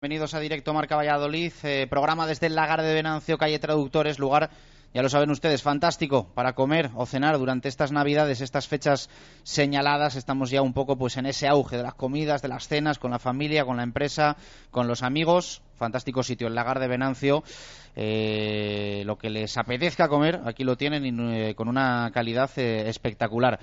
Bienvenidos a Directo Marca Valladolid, eh, programa desde el Lagar de Venancio, calle Traductores, lugar, ya lo saben ustedes, fantástico para comer o cenar durante estas Navidades, estas fechas señaladas. Estamos ya un poco pues en ese auge de las comidas, de las cenas, con la familia, con la empresa, con los amigos. Fantástico sitio, el Lagar de Venancio. Eh, lo que les apetezca comer, aquí lo tienen y, eh, con una calidad eh, espectacular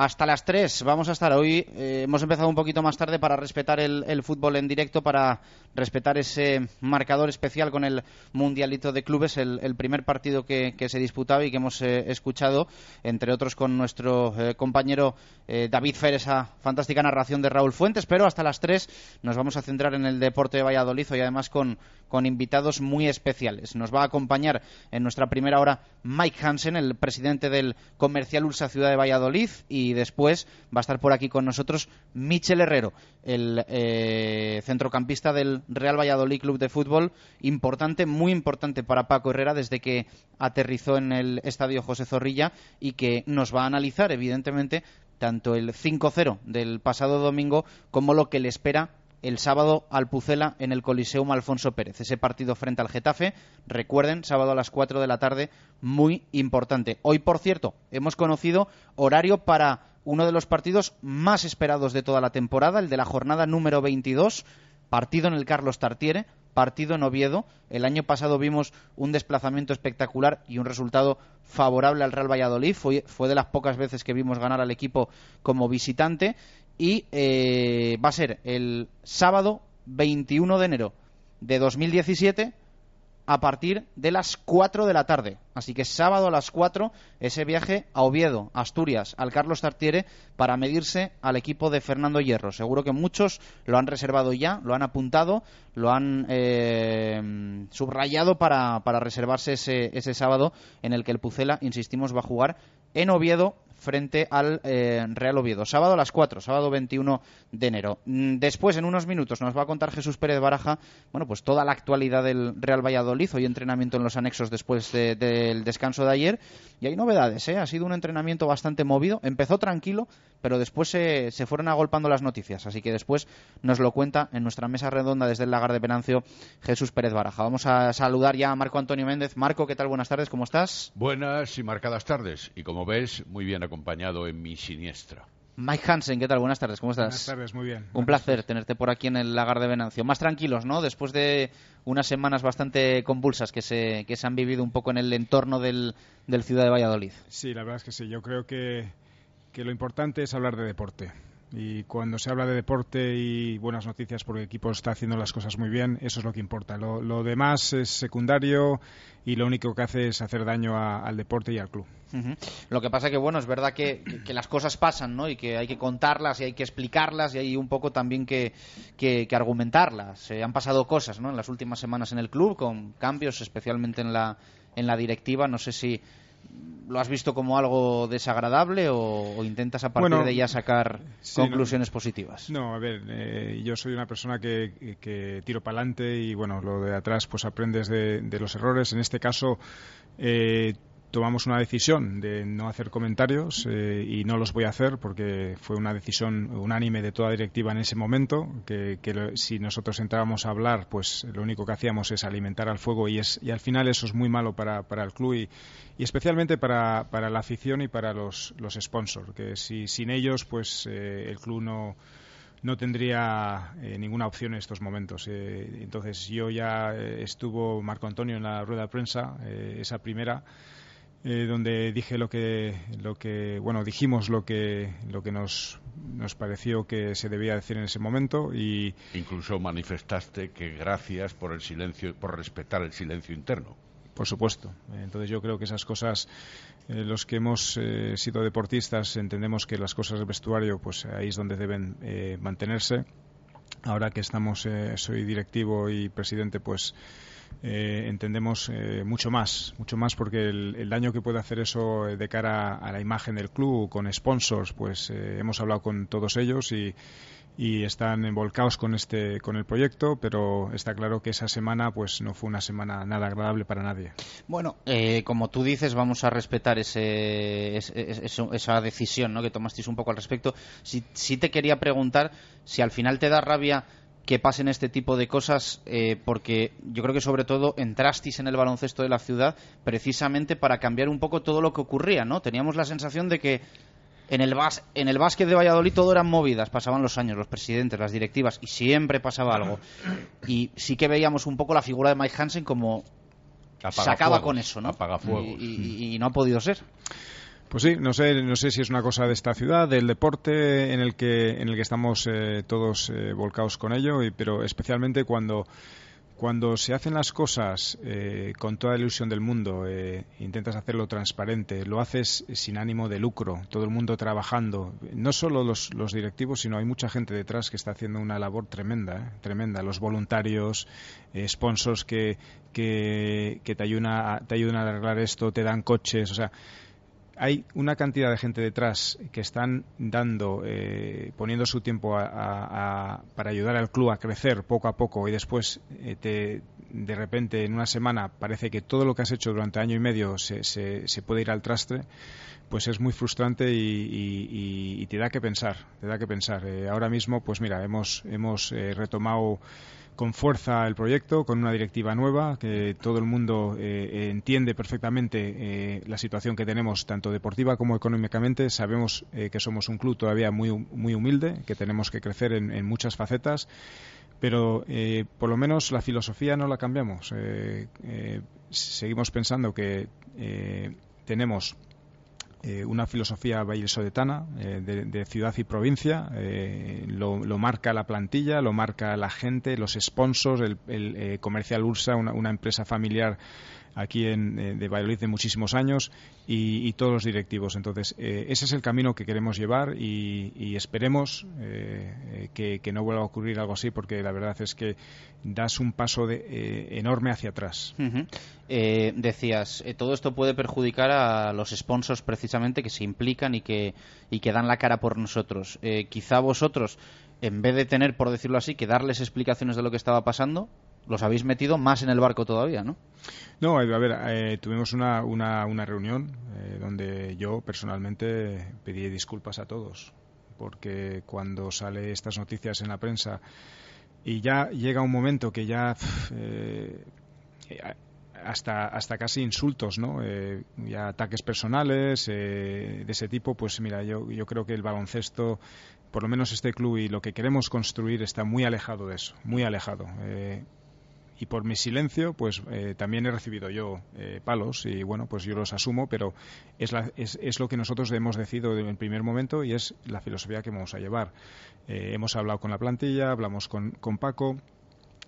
hasta las 3 vamos a estar hoy. Eh, hemos empezado un poquito más tarde para respetar el, el, fútbol en directo, para respetar ese marcador especial con el Mundialito de Clubes, el, primer partido que, que, se disputaba y que hemos eh, escuchado, entre otros con nuestro eh, compañero David Fer, esa fantástica narración de Raúl Fuentes. Pero hasta las 3 nos vamos a centrar en el deporte de Valladolid y además con, con invitados muy especiales. Nos va a acompañar en nuestra primera hora Mike Hansen, el presidente del Comercial Ursa Ciudad de Valladolid. Y y después va a estar por aquí con nosotros Michel Herrero, el eh, centrocampista del Real Valladolid Club de Fútbol, importante, muy importante para Paco Herrera desde que aterrizó en el estadio José Zorrilla y que nos va a analizar, evidentemente, tanto el 5-0 del pasado domingo como lo que le espera el sábado al Pucela en el Coliseum Alfonso Pérez. Ese partido frente al Getafe, recuerden, sábado a las 4 de la tarde, muy importante. Hoy, por cierto, hemos conocido horario para uno de los partidos más esperados de toda la temporada, el de la jornada número 22, partido en el Carlos Tartiere, partido en Oviedo. El año pasado vimos un desplazamiento espectacular y un resultado favorable al Real Valladolid. Fue, fue de las pocas veces que vimos ganar al equipo como visitante y eh, va a ser el sábado 21 de enero de 2017 a partir de las 4 de la tarde. Así que sábado a las 4 ese viaje a Oviedo, Asturias, al Carlos Tartiere para medirse al equipo de Fernando Hierro. Seguro que muchos lo han reservado ya, lo han apuntado, lo han eh, subrayado para, para reservarse ese, ese sábado en el que el Pucela, insistimos, va a jugar en Oviedo frente al eh, Real Oviedo. Sábado a las 4, sábado 21 de enero. Mm, después, en unos minutos, nos va a contar Jesús Pérez Baraja, bueno, pues toda la actualidad del Real Valladolid. Hoy entrenamiento en los anexos después del de, descanso de ayer. Y hay novedades, ¿eh? Ha sido un entrenamiento bastante movido. Empezó tranquilo, pero después se, se, fueron agolpando las noticias. Así que después nos lo cuenta en nuestra mesa redonda desde el lagar de Penancio Jesús Pérez Baraja. Vamos a saludar ya a Marco Antonio Méndez. Marco, ¿qué tal? Buenas tardes, ¿cómo estás? Buenas y marcadas tardes. Y como ves, muy bien acompañado en mi siniestra. Mike Hansen, ¿qué tal? Buenas tardes, ¿cómo estás? Buenas tardes, muy bien. Un placer tenerte por aquí en el lagar de Venancio. Más tranquilos, ¿no? Después de unas semanas bastante convulsas que se, que se han vivido un poco en el entorno del, del Ciudad de Valladolid. Sí, la verdad es que sí. Yo creo que, que lo importante es hablar de deporte. Y cuando se habla de deporte y buenas noticias porque el equipo está haciendo las cosas muy bien, eso es lo que importa. Lo, lo demás es secundario y lo único que hace es hacer daño a, al deporte y al club. Lo que pasa que, bueno, es verdad que, que, las cosas pasan, ¿no? Y que hay que contarlas y hay que explicarlas y hay un poco también que, que, que argumentarlas. Se han pasado cosas, ¿no? En las últimas semanas en el club, con cambios, especialmente en la, en la directiva. No sé si ¿Lo has visto como algo desagradable o, o intentas a partir bueno, de ya sacar sí, conclusiones no, positivas? No, a ver, eh, yo soy una persona que, que tiro para adelante y bueno, lo de atrás pues aprendes de, de los errores. En este caso eh, tomamos una decisión de no hacer comentarios eh, y no los voy a hacer porque fue una decisión unánime de toda directiva en ese momento que, que si nosotros entrábamos a hablar pues lo único que hacíamos es alimentar al fuego y, es, y al final eso es muy malo para, para el club y, especialmente para, para, la afición y para los, los sponsors que si sin ellos pues eh, el club no no tendría eh, ninguna opción en estos momentos. Eh, entonces yo ya estuvo Marco Antonio en la rueda de prensa, esa primera, eh, donde dije lo que, lo que, bueno, dijimos lo que, lo que nos, nos pareció que se debía decir en ese momento y incluso manifestaste que gracias por el silencio, por respetar el silencio interno. Por supuesto. Entonces yo creo que esas cosas, eh, los que hemos eh, sido deportistas, entendemos que las cosas del vestuario, pues ahí es donde deben eh, mantenerse ahora que estamos, eh, soy directivo y presidente, pues eh, entendemos eh, mucho más, mucho más porque el, daño que puede hacer eso de cara a la imagen del club con sponsors, pues hemos hablado con todos ellos y, están envolcados con este con el proyecto pero está claro que esa semana pues no fue una semana nada agradable para nadie bueno como tú dices vamos a respetar ese, esa decisión ¿no? que tomasteis un poco al respecto sí, sí te quería preguntar si al final te da rabia que pasen este tipo de cosas, eh, porque yo creo que sobre todo entrasteis en el baloncesto de la ciudad precisamente para cambiar un poco todo lo que ocurría, ¿no? Teníamos la sensación de que en el, bas en el básquet de Valladolid todo eran movidas, pasaban los años, los presidentes, las directivas, y siempre pasaba algo. Y sí que veíamos un poco la figura de Mike Hansen como se acaba con eso, ¿no? y, y no ha podido ser. Pues sí, no sé, no sé si es una cosa de esta ciudad, del deporte en el que, en el que estamos eh, todos eh, volcados con ello, y, pero especialmente cuando, cuando se hacen las cosas eh, con toda la ilusión del mundo, intentas hacerlo transparente, lo haces sin ánimo de lucro, todo el mundo trabajando, no solo los, los directivos, sino hay mucha gente detrás que está haciendo una labor tremenda, tremenda, los voluntarios, sponsors que, que, que te, ayudan te ayudan a arreglar esto, te dan coches, o sea, hay una cantidad de gente detrás que están dando, eh, poniendo su tiempo para ayudar al club a crecer poco a poco y después eh, de repente en una semana parece que todo lo que has hecho durante año y medio se, se, puede ir al trastre, pues es muy frustrante y, te da que pensar, te da que pensar. Eh, ahora mismo, pues mira, hemos, hemos retomado con fuerza el proyecto, con una directiva nueva, que todo el mundo eh, entiende perfectamente eh, la situación que tenemos, tanto deportiva como económicamente. Sabemos eh, que somos un club todavía muy, muy humilde, que tenemos que crecer en, muchas facetas, pero por lo menos la filosofía no la cambiamos. seguimos pensando que tenemos eh, una filosofía vallisoletana eh, de, ciudad y provincia. Eh, lo, marca la plantilla, lo marca la gente, los sponsors, el, el Comercial Ursa, una, empresa familiar aquí en, eh, de Valladolid de muchísimos años y, todos los directivos. Entonces, eh, ese es el camino que queremos llevar y, esperemos eh, que, no vuelva a ocurrir algo así porque la verdad es que das un paso de, enorme hacia atrás. decías, todo esto puede perjudicar a los sponsors precisamente que se implican y que, y que dan la cara por nosotros. quizá vosotros, en vez de tener, por decirlo así, que darles explicaciones de lo que estaba pasando, los habéis metido más en el barco todavía, ¿no? No, a ver, eh, tuvimos una, una, una reunión eh, donde yo personalmente pedí disculpas a todos, porque cuando sale estas noticias en la prensa y ya llega un momento que ya eh, hasta hasta casi insultos, ¿no? ya ataques personales de ese tipo, pues mira, yo yo creo que el baloncesto por lo menos este club y lo que queremos construir está muy alejado de eso, muy alejado y por mi silencio, pues eh, también he recibido yo eh, palos y bueno, pues yo los asumo, pero es, es, es, lo que nosotros hemos decidido en el primer momento y es la filosofía que vamos a llevar. Eh, hemos hablado con la plantilla, hablamos con, con Paco,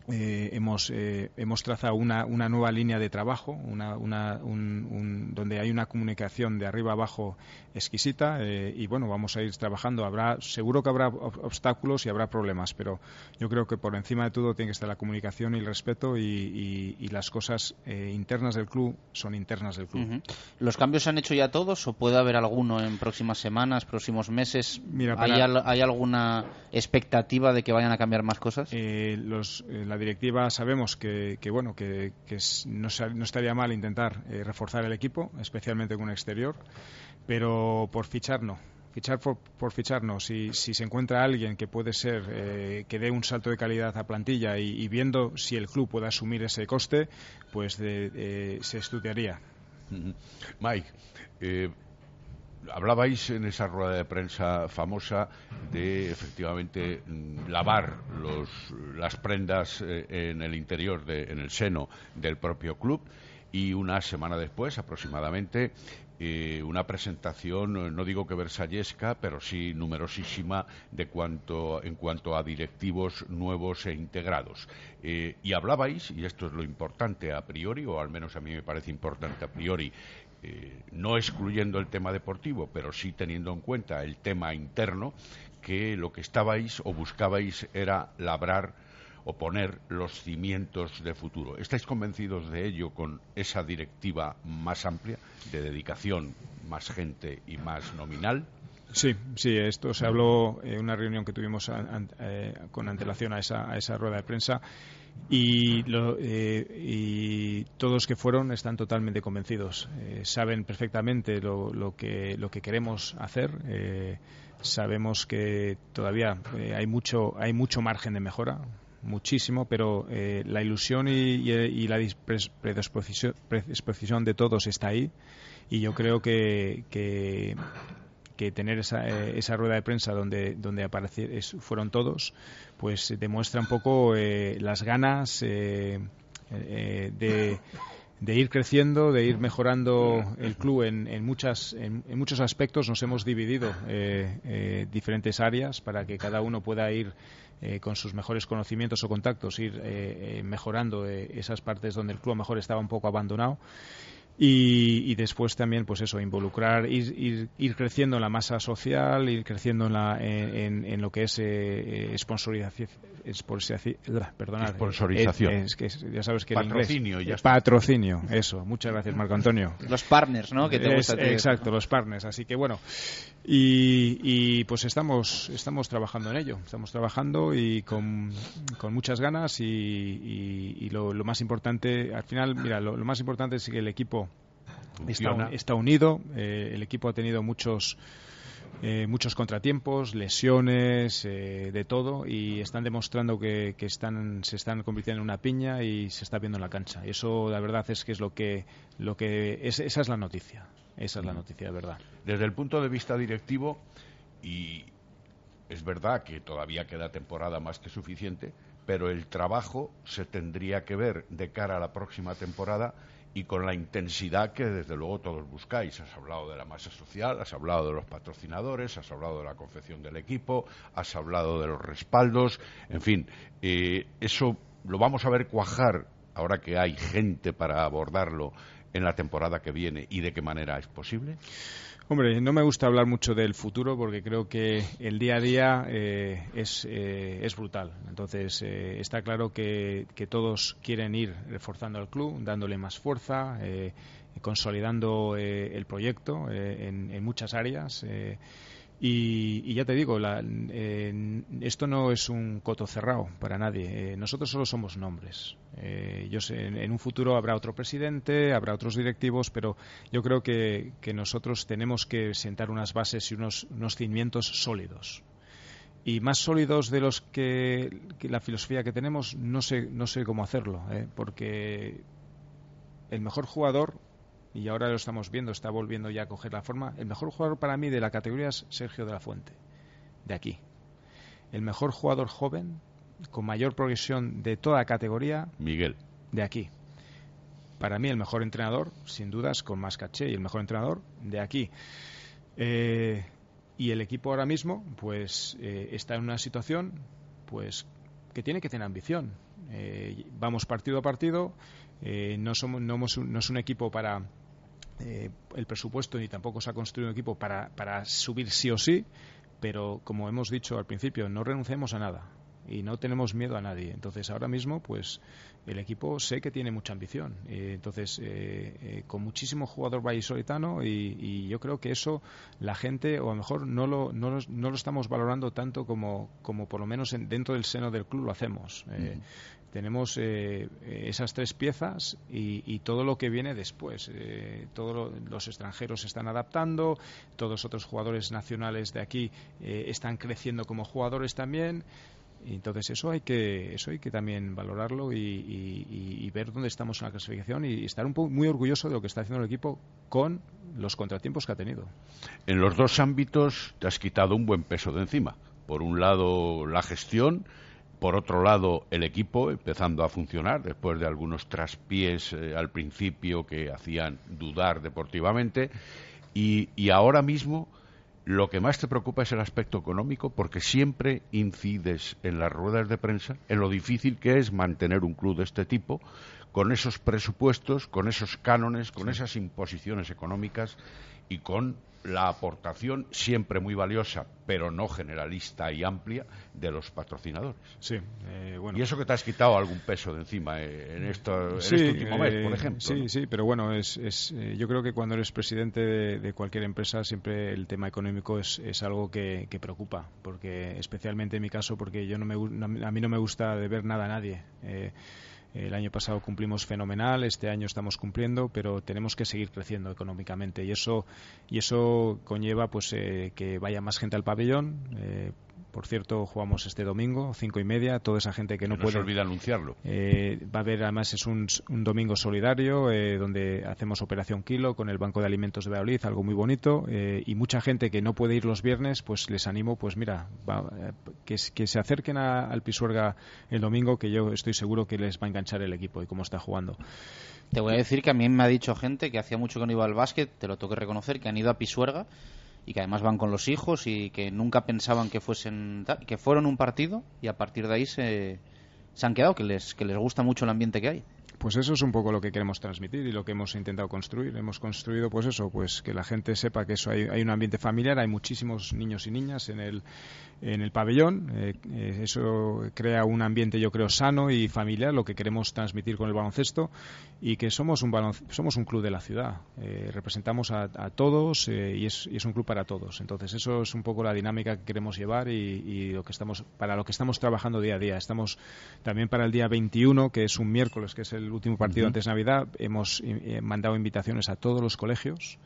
eh, hemos, eh, hemos trazado una, una, nueva línea de trabajo, una, una, un, donde hay una comunicación de arriba abajo exquisita eh, y bueno, vamos a ir trabajando. Habrá, seguro que habrá obstáculos y habrá problemas, pero yo creo que por encima de todo tiene que estar la comunicación y el respeto y, y, las cosas internas del club son internas del club. ¿Los cambios se han hecho ya todos o puede haber alguno en próximas semanas, próximos meses? Mira, ¿Hay, ¿Hay, alguna expectativa de que vayan a cambiar más cosas? los la directiva sabemos que, bueno que, no, estaría mal intentar eh, reforzar el equipo, especialmente con un exterior, pero por fichar no. Fichar por, fichar no. Si, se encuentra alguien que puede ser eh, que dé un salto de calidad a plantilla y, viendo si el club puede asumir ese coste, pues se estudiaría. Mike, eh, hablabais en esa rueda de prensa famosa de efectivamente mm, lavar las prendas eh, en el interior, en el seno del propio club y una semana después aproximadamente eh, una presentación, no digo que versallesca, pero sí numerosísima de cuanto, en cuanto a directivos nuevos e integrados. Eh, y hablabais, y esto es lo importante a priori, o al menos a mí me parece importante a priori, eh, no excluyendo el tema deportivo, pero sí teniendo en cuenta el tema interno, que lo que estabais o buscabais era labrar o poner los cimientos de futuro. ¿Estáis convencidos de ello con esa directiva más amplia, de dedicación, más gente y más nominal? Sí, sí, esto se habló en una reunión que tuvimos eh, con antelación a esa, a esa rueda de prensa y, eh, y, todos que fueron están totalmente convencidos. Eh, saben perfectamente lo, lo, que, lo que queremos hacer. sabemos que todavía hay mucho hay mucho margen de mejora muchísimo, pero la ilusión y, la predisposición, de todos está ahí y yo creo que, tener esa, eh, esa rueda de prensa donde, donde fueron todos, pues demuestra un poco eh, las ganas eh, de, de, ir creciendo, de ir mejorando el club en, en, muchas, en, muchos aspectos. Nos hemos dividido diferentes áreas para que cada uno pueda ir con sus mejores conocimientos o contactos, ir mejorando esas partes donde el club mejor estaba un poco abandonado. Y, después también, pues eso, involucrar, ir, ir, creciendo en la masa social, ir creciendo en, la, en, lo que es eh, sponsorización. Sponsorización. Es, que ya sabes que Patrocinio, ya Patrocinio, eso. Muchas gracias, Marco Antonio. Los partners, ¿no? Que te exacto, los partners. Así que bueno, y, pues estamos, estamos trabajando en ello. Estamos trabajando y con, con muchas ganas y, lo, más importante, al final, mira, lo más importante es que el equipo Está, unido, eh, el equipo ha tenido muchos eh, muchos contratiempos, lesiones, eh, de todo, y están demostrando que, están, se están convirtiendo en una piña y se está viendo en la cancha. Y eso, la verdad, es que es lo que, lo que esa es la noticia. Esa es la noticia, de verdad. Desde el punto de vista directivo, y es verdad que todavía queda temporada más que suficiente, pero el trabajo se tendría que ver de cara a la próxima temporada y con la intensidad que desde luego todos buscáis. Has hablado de la masa social, has hablado de los patrocinadores, has hablado de la confección del equipo, has hablado de los respaldos, en fin, eh, eso lo vamos a ver cuajar ahora que hay gente para abordarlo en la temporada que viene y de qué manera es posible. Hombre, no me gusta hablar mucho del futuro porque creo que el día a día eh, es, eh, es, brutal. Entonces, eh, está claro que, todos quieren ir reforzando al club, dándole más fuerza, consolidando el proyecto en, en, muchas áreas. Y, ya te digo, esto no es un coto cerrado para nadie. Eh, nosotros solo somos nombres. Eh, yo sé, en, un futuro habrá otro presidente, habrá otros directivos, pero yo creo que, nosotros tenemos que sentar unas bases y unos, cimientos sólidos. Y más sólidos de los que, la filosofía que tenemos, no sé, no sé cómo hacerlo, eh, porque el mejor jugador y ahora lo estamos viendo, está volviendo ya a coger la forma. El mejor jugador para mí de la categoría es Sergio de la Fuente, de aquí. El mejor jugador joven, con mayor progresión de toda categoría, Miguel, de aquí. Para mí el mejor entrenador, sin dudas, con más caché y el mejor entrenador de aquí. Eh, y el equipo ahora mismo, pues, eh, está en una situación, pues, que tiene que tener ambición. Eh, vamos partido a partido. no, somos, no, no es un equipo para eh, el presupuesto ni tampoco se ha construido un equipo para, para subir sí o sí, pero como hemos dicho al principio, no renunciemos a nada y no tenemos miedo a nadie. Entonces, ahora mismo, pues el equipo sé que tiene mucha ambición. Eh, entonces, eh, con muchísimo jugador vallisoletano y, y yo creo que eso la gente, o a lo mejor no lo, no no lo estamos valorando tanto como, como por lo menos dentro del seno del club lo hacemos tenemos eh, esas tres piezas y, todo lo que viene después. Eh, todos los extranjeros se están adaptando, todos los otros jugadores nacionales de aquí eh, están creciendo como jugadores también. Y entonces eso hay que eso hay que también valorarlo y, ver dónde estamos en la clasificación y estar un poco muy orgulloso de lo que está haciendo el equipo con los contratiempos que ha tenido. En los dos ámbitos te has quitado un buen peso de encima. Por un lado la gestión por otro lado, el equipo empezando a funcionar después de algunos traspiés eh, al principio que hacían dudar deportivamente. Y, y, ahora mismo lo que más te preocupa es el aspecto económico porque siempre incides en las ruedas de prensa en lo difícil que es mantener un club de este tipo con esos presupuestos, con esos cánones, con esas imposiciones económicas y con la aportación siempre muy valiosa, pero no generalista y amplia, de los patrocinadores. Sí, eh, bueno. Y eso que te has quitado algún peso de encima eh, en, esto, este último mes, por ejemplo. Sí, sí, pero bueno, es, yo creo que cuando eres presidente de, cualquier empresa, siempre el tema económico es, es algo que, preocupa, porque especialmente en mi caso, porque yo no me, a mí no me gusta de ver nada a nadie. El año pasado cumplimos fenomenal, este año estamos cumpliendo, pero tenemos que seguir creciendo económicamente y eso y eso conlleva pues eh, que vaya más gente al pabellón. Eh, por cierto, jugamos este domingo, cinco y media. Toda esa gente que no, puede. se olvida anunciarlo. Eh, va a haber, además, es un, domingo solidario eh, donde hacemos Operación Kilo con el Banco de Alimentos de Valladolid, algo muy bonito. Eh, y mucha gente que no puede ir los viernes, pues les animo, pues mira, que, que, se acerquen al Pisuerga el domingo, que yo estoy seguro que les va a enganchar el equipo y cómo está jugando. Te voy a decir que a mí me ha dicho gente que hacía mucho que no iba al básquet, te lo tengo que reconocer, que han ido a Pisuerga y que además van con los hijos y que nunca pensaban que fuesen que fueron un partido y a partir de ahí se, se han quedado que les que les gusta mucho el ambiente que hay pues eso es un poco lo que queremos transmitir y lo que hemos intentado construir. Hemos construido, pues eso, pues que la gente sepa que eso hay, hay un ambiente familiar, hay muchísimos niños y niñas en el, en el pabellón. Eh, eh, eso crea un ambiente, yo creo, sano y familiar, lo que queremos transmitir con el baloncesto y que somos un, somos un club de la ciudad. Eh, representamos a, todos y es, y, es, un club para todos. Entonces, eso es un poco la dinámica que queremos llevar y, lo que estamos, para lo que estamos trabajando día a día. Estamos también para el día 21, que es un miércoles, que es el último partido antes de Navidad, hemos mandado invitaciones a todos los colegios.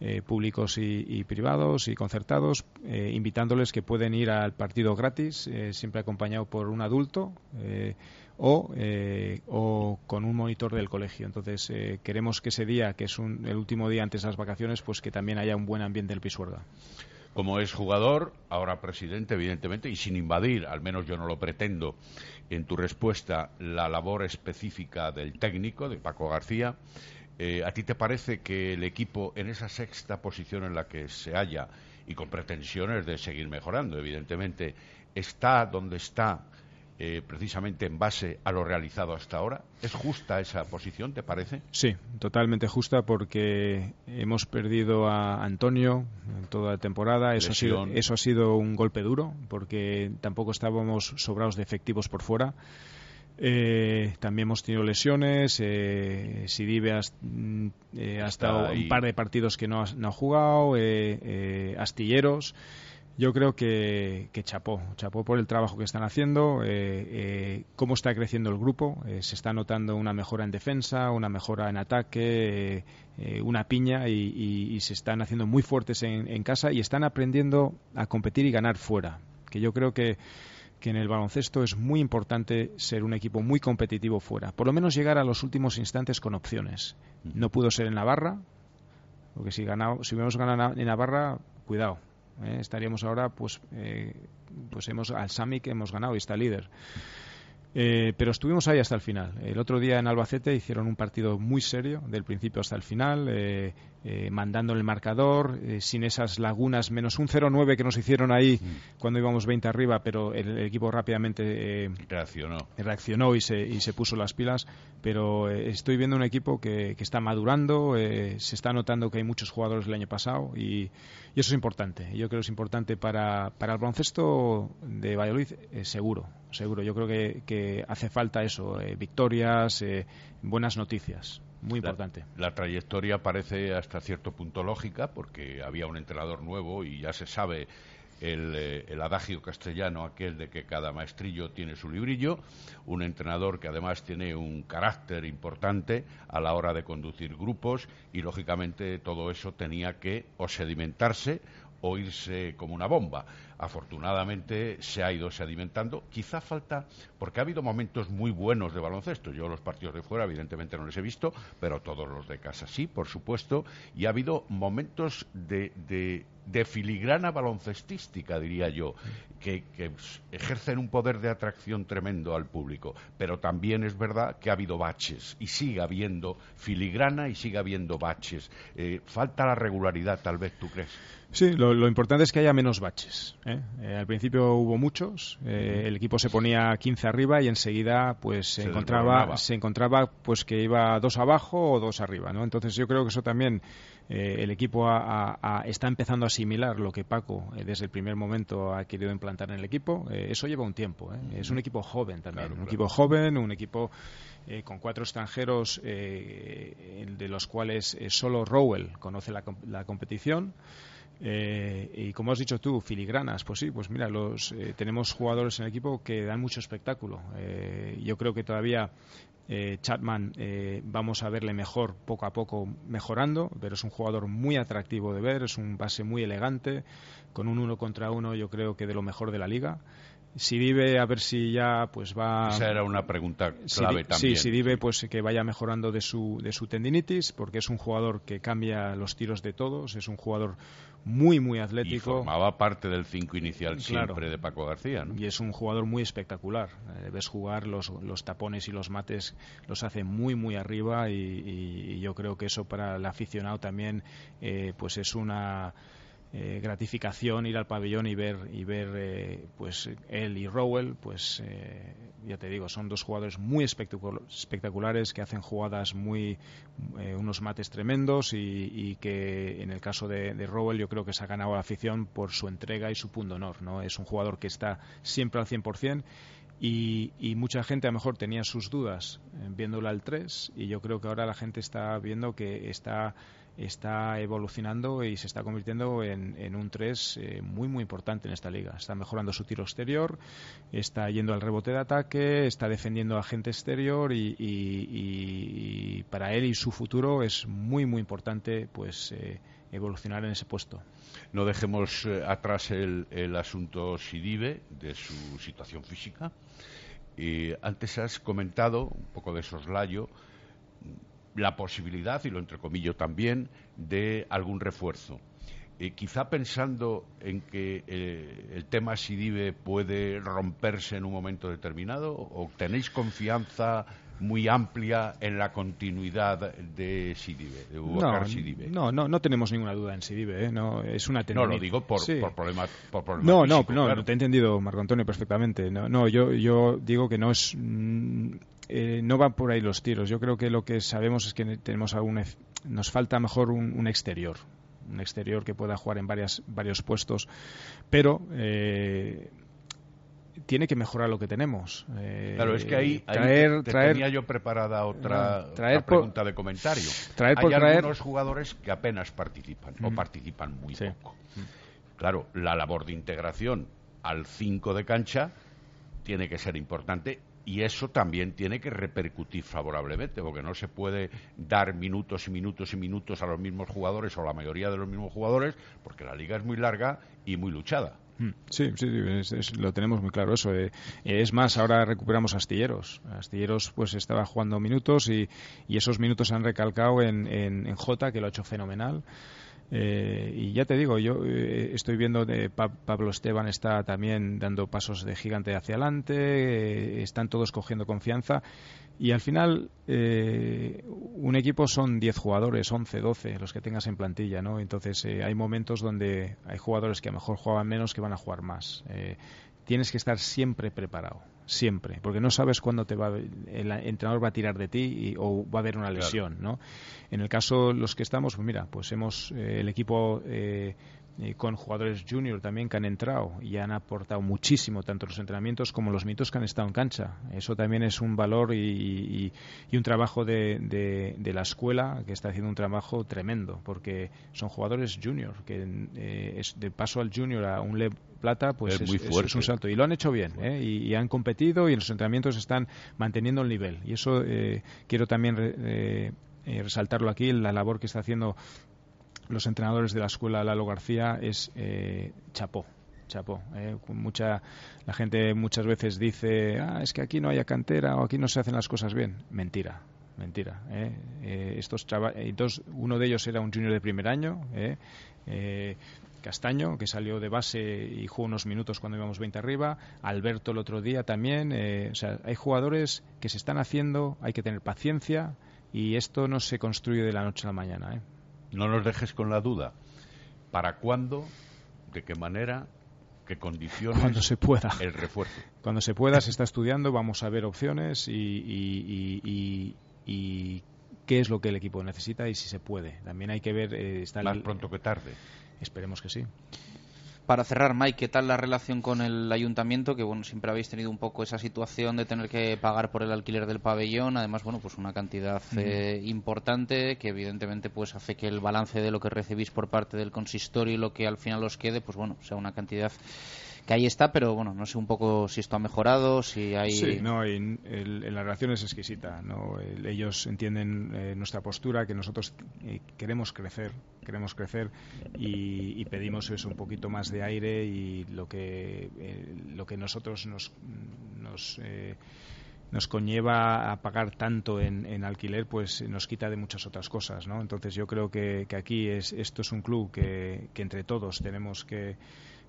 Eh, públicos y, privados y concertados, eh, invitándoles que pueden ir al partido gratis, eh, siempre acompañado por un adulto o, o, con un monitor del colegio. Entonces, queremos que ese día, que es el último día antes de las vacaciones, pues que también haya un buen ambiente del Pisuerga. Como es jugador, ahora presidente, evidentemente, y sin invadir, al menos yo no lo pretendo, en tu respuesta, la labor específica del técnico, de Paco García, eh, ¿A ti te parece que el equipo en esa sexta posición en la que se halla y con pretensiones de seguir mejorando, evidentemente, está donde está eh, precisamente en base a lo realizado hasta ahora? ¿Es justa esa posición, te parece? Sí, totalmente justa porque hemos perdido a Antonio en toda la temporada. Eso ha, sido, eso ha sido un golpe duro porque tampoco estábamos sobrados de efectivos por fuera. Eh, también hemos tenido lesiones. Eh, Sidibe mm, eh, ha, estado un par de partidos que no ha, jugado. Eh, astilleros. Yo creo que, que, chapó, chapó por el trabajo que están haciendo, cómo está creciendo el grupo, se está notando una mejora en defensa, una mejora en ataque, una piña y, se están haciendo muy fuertes en, en casa y están aprendiendo a competir y ganar fuera, que yo creo que que en el baloncesto es muy importante ser un equipo muy competitivo fuera, por lo menos llegar a los últimos instantes con opciones. No pudo ser en Navarra, porque si, ganado, si hubiéramos ganado en Navarra, cuidado, ¿eh? estaríamos ahora, pues, eh, pues hemos al Sami que hemos ganado y está líder. Eh, pero estuvimos ahí hasta el final. El otro día en Albacete hicieron un partido muy serio, del principio hasta el final, eh, eh, mandando el marcador, sin esas lagunas, menos un 0-9 que nos hicieron ahí mm. cuando íbamos 20 arriba, pero el, equipo rápidamente reaccionó. reaccionó y se, y se puso las pilas. Pero estoy viendo un equipo que, que está madurando, se está notando que hay muchos jugadores el año pasado y, y eso es importante. Yo creo que es importante para, para el baloncesto de Valladolid, seguro seguro. Yo creo que, hace falta eso, eh, victorias, eh, buenas noticias. Muy importante. La, trayectoria parece hasta cierto punto lógica porque había un entrenador nuevo y ya se sabe el, eh, el, adagio castellano aquel de que cada maestrillo tiene su librillo, un entrenador que además tiene un carácter importante a la hora de conducir grupos y lógicamente todo eso tenía que o sedimentarse o irse como una bomba. Afortunadamente se ha ido sedimentando. Quizá falta, porque ha habido momentos muy buenos de baloncesto. Yo los partidos de fuera, evidentemente, no les he visto, pero todos los de casa sí, por supuesto. Y ha habido momentos de, de, filigrana baloncestística, diría yo, que, que, ejercen un poder de atracción tremendo al público. Pero también es verdad que ha habido baches y sigue habiendo filigrana y sigue habiendo baches. Eh, falta la regularidad, tal vez, ¿tú crees? Sí, lo, importante es que haya menos baches. ¿eh? Eh, al principio hubo muchos, eh, el equipo se ponía 15 arriba y enseguida pues se, encontraba se encontraba pues que iba dos abajo o dos arriba, ¿no? Entonces yo creo que eso también el equipo está empezando a asimilar lo que Paco desde el primer momento ha querido implantar en el equipo. eso lleva un tiempo. Es un equipo joven también, un equipo joven, un equipo con cuatro extranjeros de los cuales solo Rowell conoce la, la competición. Eh, y como has dicho tú, filigranas, pues sí, pues mira, los, eh, tenemos jugadores en el equipo que dan mucho espectáculo. Eh, yo creo que todavía Chapman vamos a verle mejor poco a poco mejorando, pero es un jugador muy atractivo de ver, es un base muy elegante, con un uno contra uno yo creo que de lo mejor de la liga. Si vive, a ver si ya pues va. Esa era una pregunta clave también. Sí, si vive, pues que vaya mejorando de su, de su tendinitis, porque es un jugador que cambia los tiros de todos, es un jugador muy, muy atlético. Y formaba parte del cinco inicial siempre de Paco García. Y es un jugador muy espectacular. Eh, ves jugar, los, los, tapones y los mates los hace muy, muy arriba y, yo creo que eso para el aficionado también eh, pues es una eh, gratificación ir al pabellón y ver y ver eh, pues él y Rowell pues eh, ya te digo son dos jugadores muy espectaculares que hacen jugadas muy unos mates tremendos y, que en el caso de, de, Rowell yo creo que se ha ganado la afición por su entrega y su punto honor no es un jugador que está siempre al 100% y, y, mucha gente a lo mejor tenía sus dudas viéndola al 3 y yo creo que ahora la gente está viendo que está está evolucionando y se está convirtiendo en, un 3 eh, muy muy importante en esta liga. Está mejorando su tiro exterior, está yendo al rebote de ataque, está defendiendo a gente exterior y, para él y su futuro es muy muy importante pues eh, evolucionar en ese puesto. No dejemos eh, atrás el, el asunto Sidibe de su situación física. Y antes has comentado un poco de soslayo la posibilidad, y lo entrecomillo también, de algún refuerzo. Eh, quizá pensando en que eh, el tema Sidibe puede romperse en un momento determinado, o tenéis confianza muy amplia en la continuidad de Sidibe, de no, Sidibe. No, no, no tenemos ninguna duda en Sidibe, ¿eh? no es una No, lo digo por, problemas, No, no, no, te he entendido, Marco Antonio, perfectamente. No, no yo, yo digo que no es mm, eh, no van por ahí los tiros. Yo creo que lo que sabemos es que tenemos algún, nos falta mejor un, exterior, un exterior que pueda jugar en varias, varios puestos, pero eh, tiene que mejorar lo que tenemos. Eh, claro, es que ahí, traer, tenía yo preparada otra, pregunta de comentario. Traer Hay algunos jugadores que apenas participan o participan muy poco. Claro, la labor de integración al 5 de cancha tiene que ser importante y eso también tiene que repercutir favorablemente, porque no se puede dar minutos y minutos y minutos a los mismos jugadores o a la mayoría de los mismos jugadores, porque la liga es muy larga y muy luchada. Hmm. Sí, sí, lo tenemos muy claro eso. Eh. es más, ahora recuperamos Astilleros. Astilleros pues estaba jugando minutos y, y esos minutos se han recalcado en, en Jota, que lo ha hecho fenomenal. Eh, y ya te digo, yo eh, estoy viendo de Pablo Esteban está también dando pasos de gigante hacia adelante, eh, están todos cogiendo confianza y al final un equipo son 10 jugadores, 11, 12 los que tengas en plantilla, ¿no? Entonces hay momentos donde hay jugadores que a lo mejor juegan menos que van a jugar más. tienes que estar siempre preparado siempre, porque no sabes cuándo te va el entrenador va a tirar de ti o va a haber una lesión, ¿no? En el caso los que estamos, pues mira, pues hemos eh, el equipo eh, eh, con jugadores junior también que han entrado y han aportado muchísimo tanto los entrenamientos como los mitos que han estado en cancha. Eso también es un valor y, un trabajo de, de, la escuela que está haciendo un trabajo tremendo porque son jugadores junior que es de paso al junior a un plata, pues es, un salto. Y lo han hecho bien, ¿eh? y, han competido y en los entrenamientos están manteniendo el nivel. Y eso eh, quiero también eh, resaltarlo aquí, la labor que está haciendo los entrenadores de la escuela Lalo García es chapó chapó. mucha, la gente muchas veces dice, ah, es que aquí no hay cantera o aquí no se hacen las cosas bien. Mentira, mentira. estos entonces, uno de ellos era un junior de primer año. Castaño, que salió de base y jugó unos minutos cuando íbamos 20 arriba, Alberto el otro día también, eh, o sea, hay jugadores que se están haciendo, hay que tener paciencia y esto no se construye de la noche a la mañana. No nos dejes con la duda. ¿Para cuándo, de qué manera que condicione cuando se pueda. el refuerzo. Cuando se pueda, se está estudiando, vamos a ver opciones y, y, y, qué es lo que el equipo necesita y si se puede. También hay que ver... Eh, Más pronto que tarde. Esperemos que sí. Para cerrar, Mike, ¿qué tal la relación con el ayuntamiento? Que bueno, siempre habéis tenido un poco esa situación de tener que pagar por el alquiler del pabellón, además, bueno, pues una cantidad eh, importante que evidentemente pues hace que el balance de lo que recibís por parte del consistorio y lo que al final os quede, pues bueno, sea una cantidad que ahí está, pero bueno, no sé un poco si esto ha mejorado, si hay... Sí, no, en, la relación es exquisita, ¿no? ellos entienden eh, nuestra postura, que nosotros eh, queremos crecer, queremos crecer y, pedimos eso, un poquito más de aire y lo que, eh, lo que nosotros nos... nos nos conlleva a pagar tanto en, alquiler, pues nos quita de muchas otras cosas, ¿no? Entonces yo creo que, que aquí es, esto es un club que, que entre todos tenemos que,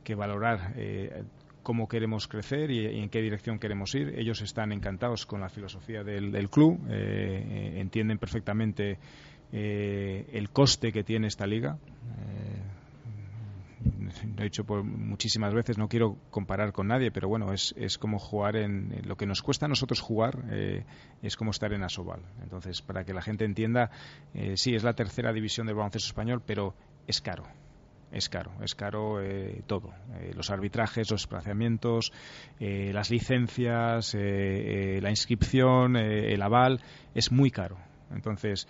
que valorar eh, cómo queremos crecer y, en qué dirección queremos ir. Ellos están encantados con la filosofía del, club, eh, eh, entienden perfectamente el coste que tiene esta liga. lo he dicho por muchísimas veces, no quiero comparar con nadie, pero bueno, es, es como jugar en, lo que nos cuesta a nosotros jugar, es como estar en Asobal. Entonces, para que la gente entienda, sí, es la tercera división del baloncesto español, pero es caro es caro, es caro eh, todo. Eh, los arbitrajes, los desplazamientos, eh, las licencias, la inscripción, el aval, es muy caro. Entonces,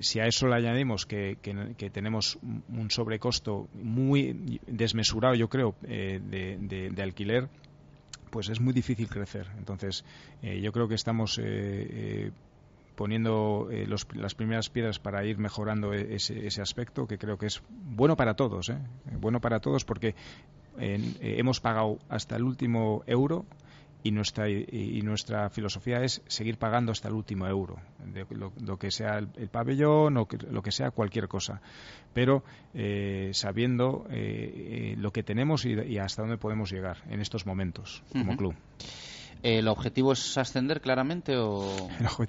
si a eso le añadimos que, tenemos un sobrecosto muy desmesurado, yo creo, de, de, alquiler, pues es muy difícil crecer. Entonces, yo creo que estamos poniendo eh, las primeras piedras para ir mejorando e-, ese, aspecto que creo que es bueno para todos, ¿eh? bueno para todos porque eh, hemos pagado hasta el último euro y nuestra y, nuestra filosofía es seguir pagando hasta el último euro de lo, que sea el, pabellón o lo que sea cualquier cosa. Pero sabiendo lo que tenemos y, hasta dónde podemos llegar en estos momentos como club ¿El objetivo es ascender claramente o...?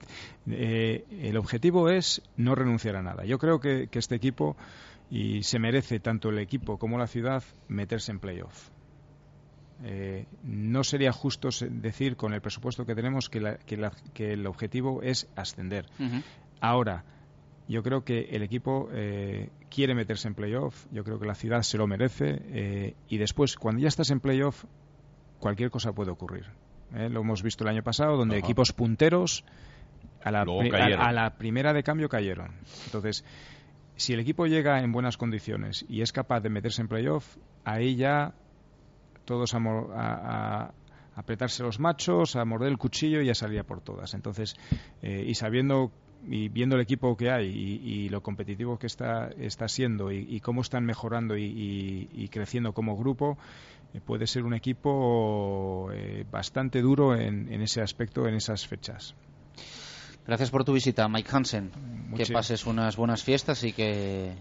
Eh, el, objetivo es no renunciar a nada. Yo creo que, este equipo, y se merece tanto el equipo como la ciudad, meterse en playoff. Eh, no sería justo decir con el presupuesto que tenemos que, el objetivo es ascender. Ahora, yo creo que el equipo eh, quiere meterse en playoff, yo creo que la ciudad se lo merece y después, cuando ya estás en playoff, cualquier cosa puede ocurrir. ¿Eh? lo hemos visto el año pasado, donde equipos punteros a la, a, la, primera de cambio cayeron. Entonces, si el equipo llega en buenas condiciones y es capaz de meterse en playoff, ahí ya todos a, apretarse los machos, a morder el cuchillo y a salir a por todas. Entonces, eh, y sabiendo y viendo el equipo que hay y, lo competitivo que está, está siendo y, cómo están mejorando y, creciendo como grupo, puede ser un equipo eh, bastante duro en, ese aspecto, en esas fechas. Gracias por tu visita, Mike Hansen. Que pases unas buenas fiestas y que,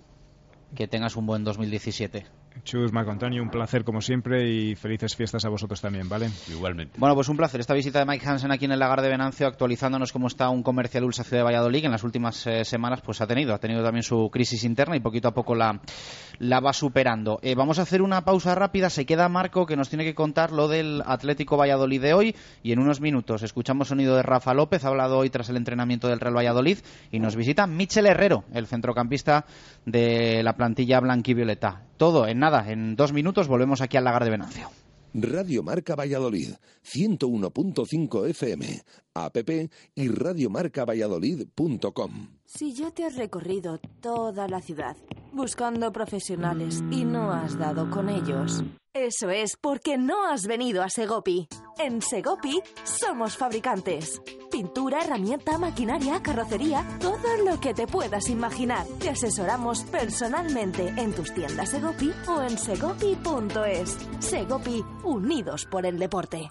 que tengas un buen 2017. Chus, Marco Antonio, un placer como siempre y felices fiestas a vosotros también, ¿vale? Igualmente. Bueno, pues un placer esta visita de Mike Hansen aquí en el Lagar de Venancio, actualizándonos cómo está un comercial Ulsa Ciudad de Valladolid, que en las últimas eh, semanas pues ha tenido, ha tenido también su crisis interna y poquito a poco la, la va superando. Eh, vamos a hacer una pausa rápida, se queda Marco que nos tiene que contar lo del Atlético Valladolid de hoy y en unos minutos escuchamos sonido de Rafa López, ha hablado hoy tras el entrenamiento del Real Valladolid y nos visita Michel Herrero, el centrocampista de la plantilla blanquivioleta. Todo en nada, en dos minutos volvemos aquí al lagar de Venancio. Radio Marca Valladolid, 101.5 FM, app y radiomarcavalladolid.com. Si ya te has recorrido toda la ciudad buscando profesionales y no has dado con ellos, eso es porque no has venido a Segopi. En Segopi somos fabricantes. Pintura, herramienta, maquinaria, carrocería, todo lo que te puedas imaginar. Te asesoramos personalmente en tus tiendas Segopi o en segopi.es. Segopi, unidos por el deporte.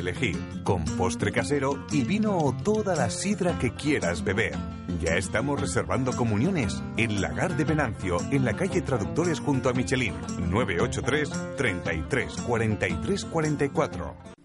elegir, con postre casero y vino o toda la sidra que quieras beber. Ya estamos reservando comuniones en Lagar de Venancio, en la calle Traductores junto a Michelin, 983 33 43 44.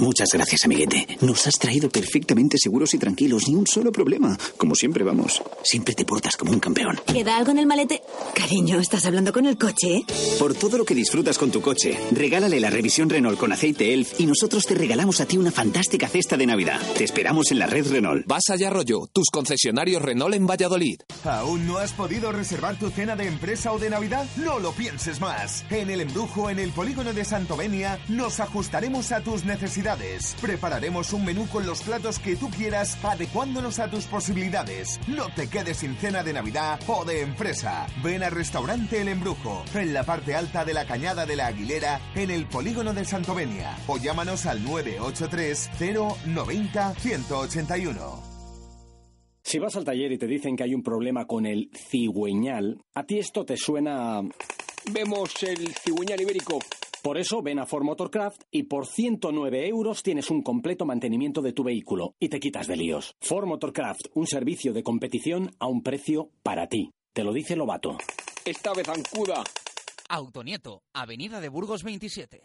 Muchas gracias, amiguete. Nos has traído perfectamente seguros y tranquilos, ni un solo problema. Como siempre vamos. Siempre te portas como un campeón. ¿Queda algo en el malete? Cariño, ¿estás hablando con el coche? Por todo lo que disfrutas con tu coche, regálale la revisión Renault con aceite ELF y nosotros te regalamos a ti una fantástica cesta de Navidad. Te esperamos en la red Renault. Vas allá, rollo, tus concesionarios Renault en Valladolid. ¿Aún no has podido reservar tu cena de empresa o de Navidad? No lo pienses más. En el embrujo, en el polígono de Santovenia, nos ajustaremos a tus necesidades Prepararemos un menú con los platos que tú quieras, adecuándonos a tus posibilidades. No te quedes sin cena de Navidad o de empresa. Ven al restaurante El Embrujo, en la parte alta de la Cañada de la Aguilera, en el polígono de Santovenia. O llámanos al 983 090 181. Si vas al taller y te dicen que hay un problema con el cigüeñal, a ti esto te suena... Vemos el cigüeñal ibérico por eso ven a Ford Motorcraft y por 109 euros tienes un completo mantenimiento de tu vehículo y te quitas de líos. Ford Motorcraft, un servicio de competición a un precio para ti. Te lo dice Lobato. Esta vez Ancuda. Autonieto, Avenida de Burgos 27.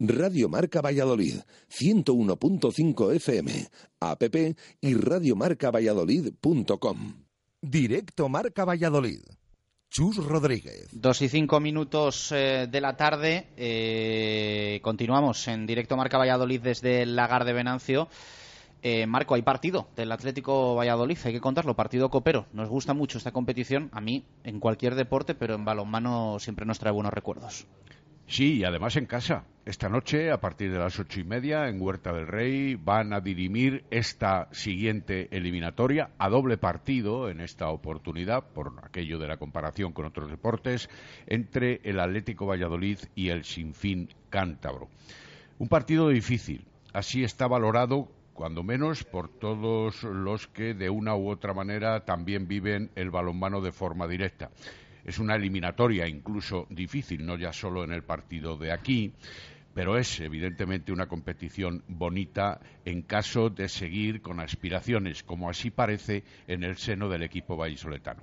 Radio Marca Valladolid, 101.5 FM, app y radiomarcavalladolid.com. Directo Marca Valladolid. Chus Rodríguez. Dos y cinco minutos eh, de la tarde. Eh, continuamos en directo Marca Valladolid desde el Lagar de Venancio. Eh, Marco, hay partido del Atlético Valladolid, hay que contarlo, partido copero. Nos gusta mucho esta competición, a mí, en cualquier deporte, pero en balonmano siempre nos trae buenos recuerdos. Sí, y además en casa. Esta noche, a partir de las ocho y media, en Huerta del Rey, van a dirimir esta siguiente eliminatoria a doble partido en esta oportunidad, por aquello de la comparación con otros deportes, entre el Atlético Valladolid y el Sinfín Cántabro. Un partido difícil. Así está valorado cuando menos por todos los que de una u otra manera también viven el balonmano de forma directa es una eliminatoria incluso difícil, no ya solo en el partido de aquí, pero es evidentemente una competición bonita en caso de seguir con aspiraciones, como así parece en el seno del equipo vallisoletano.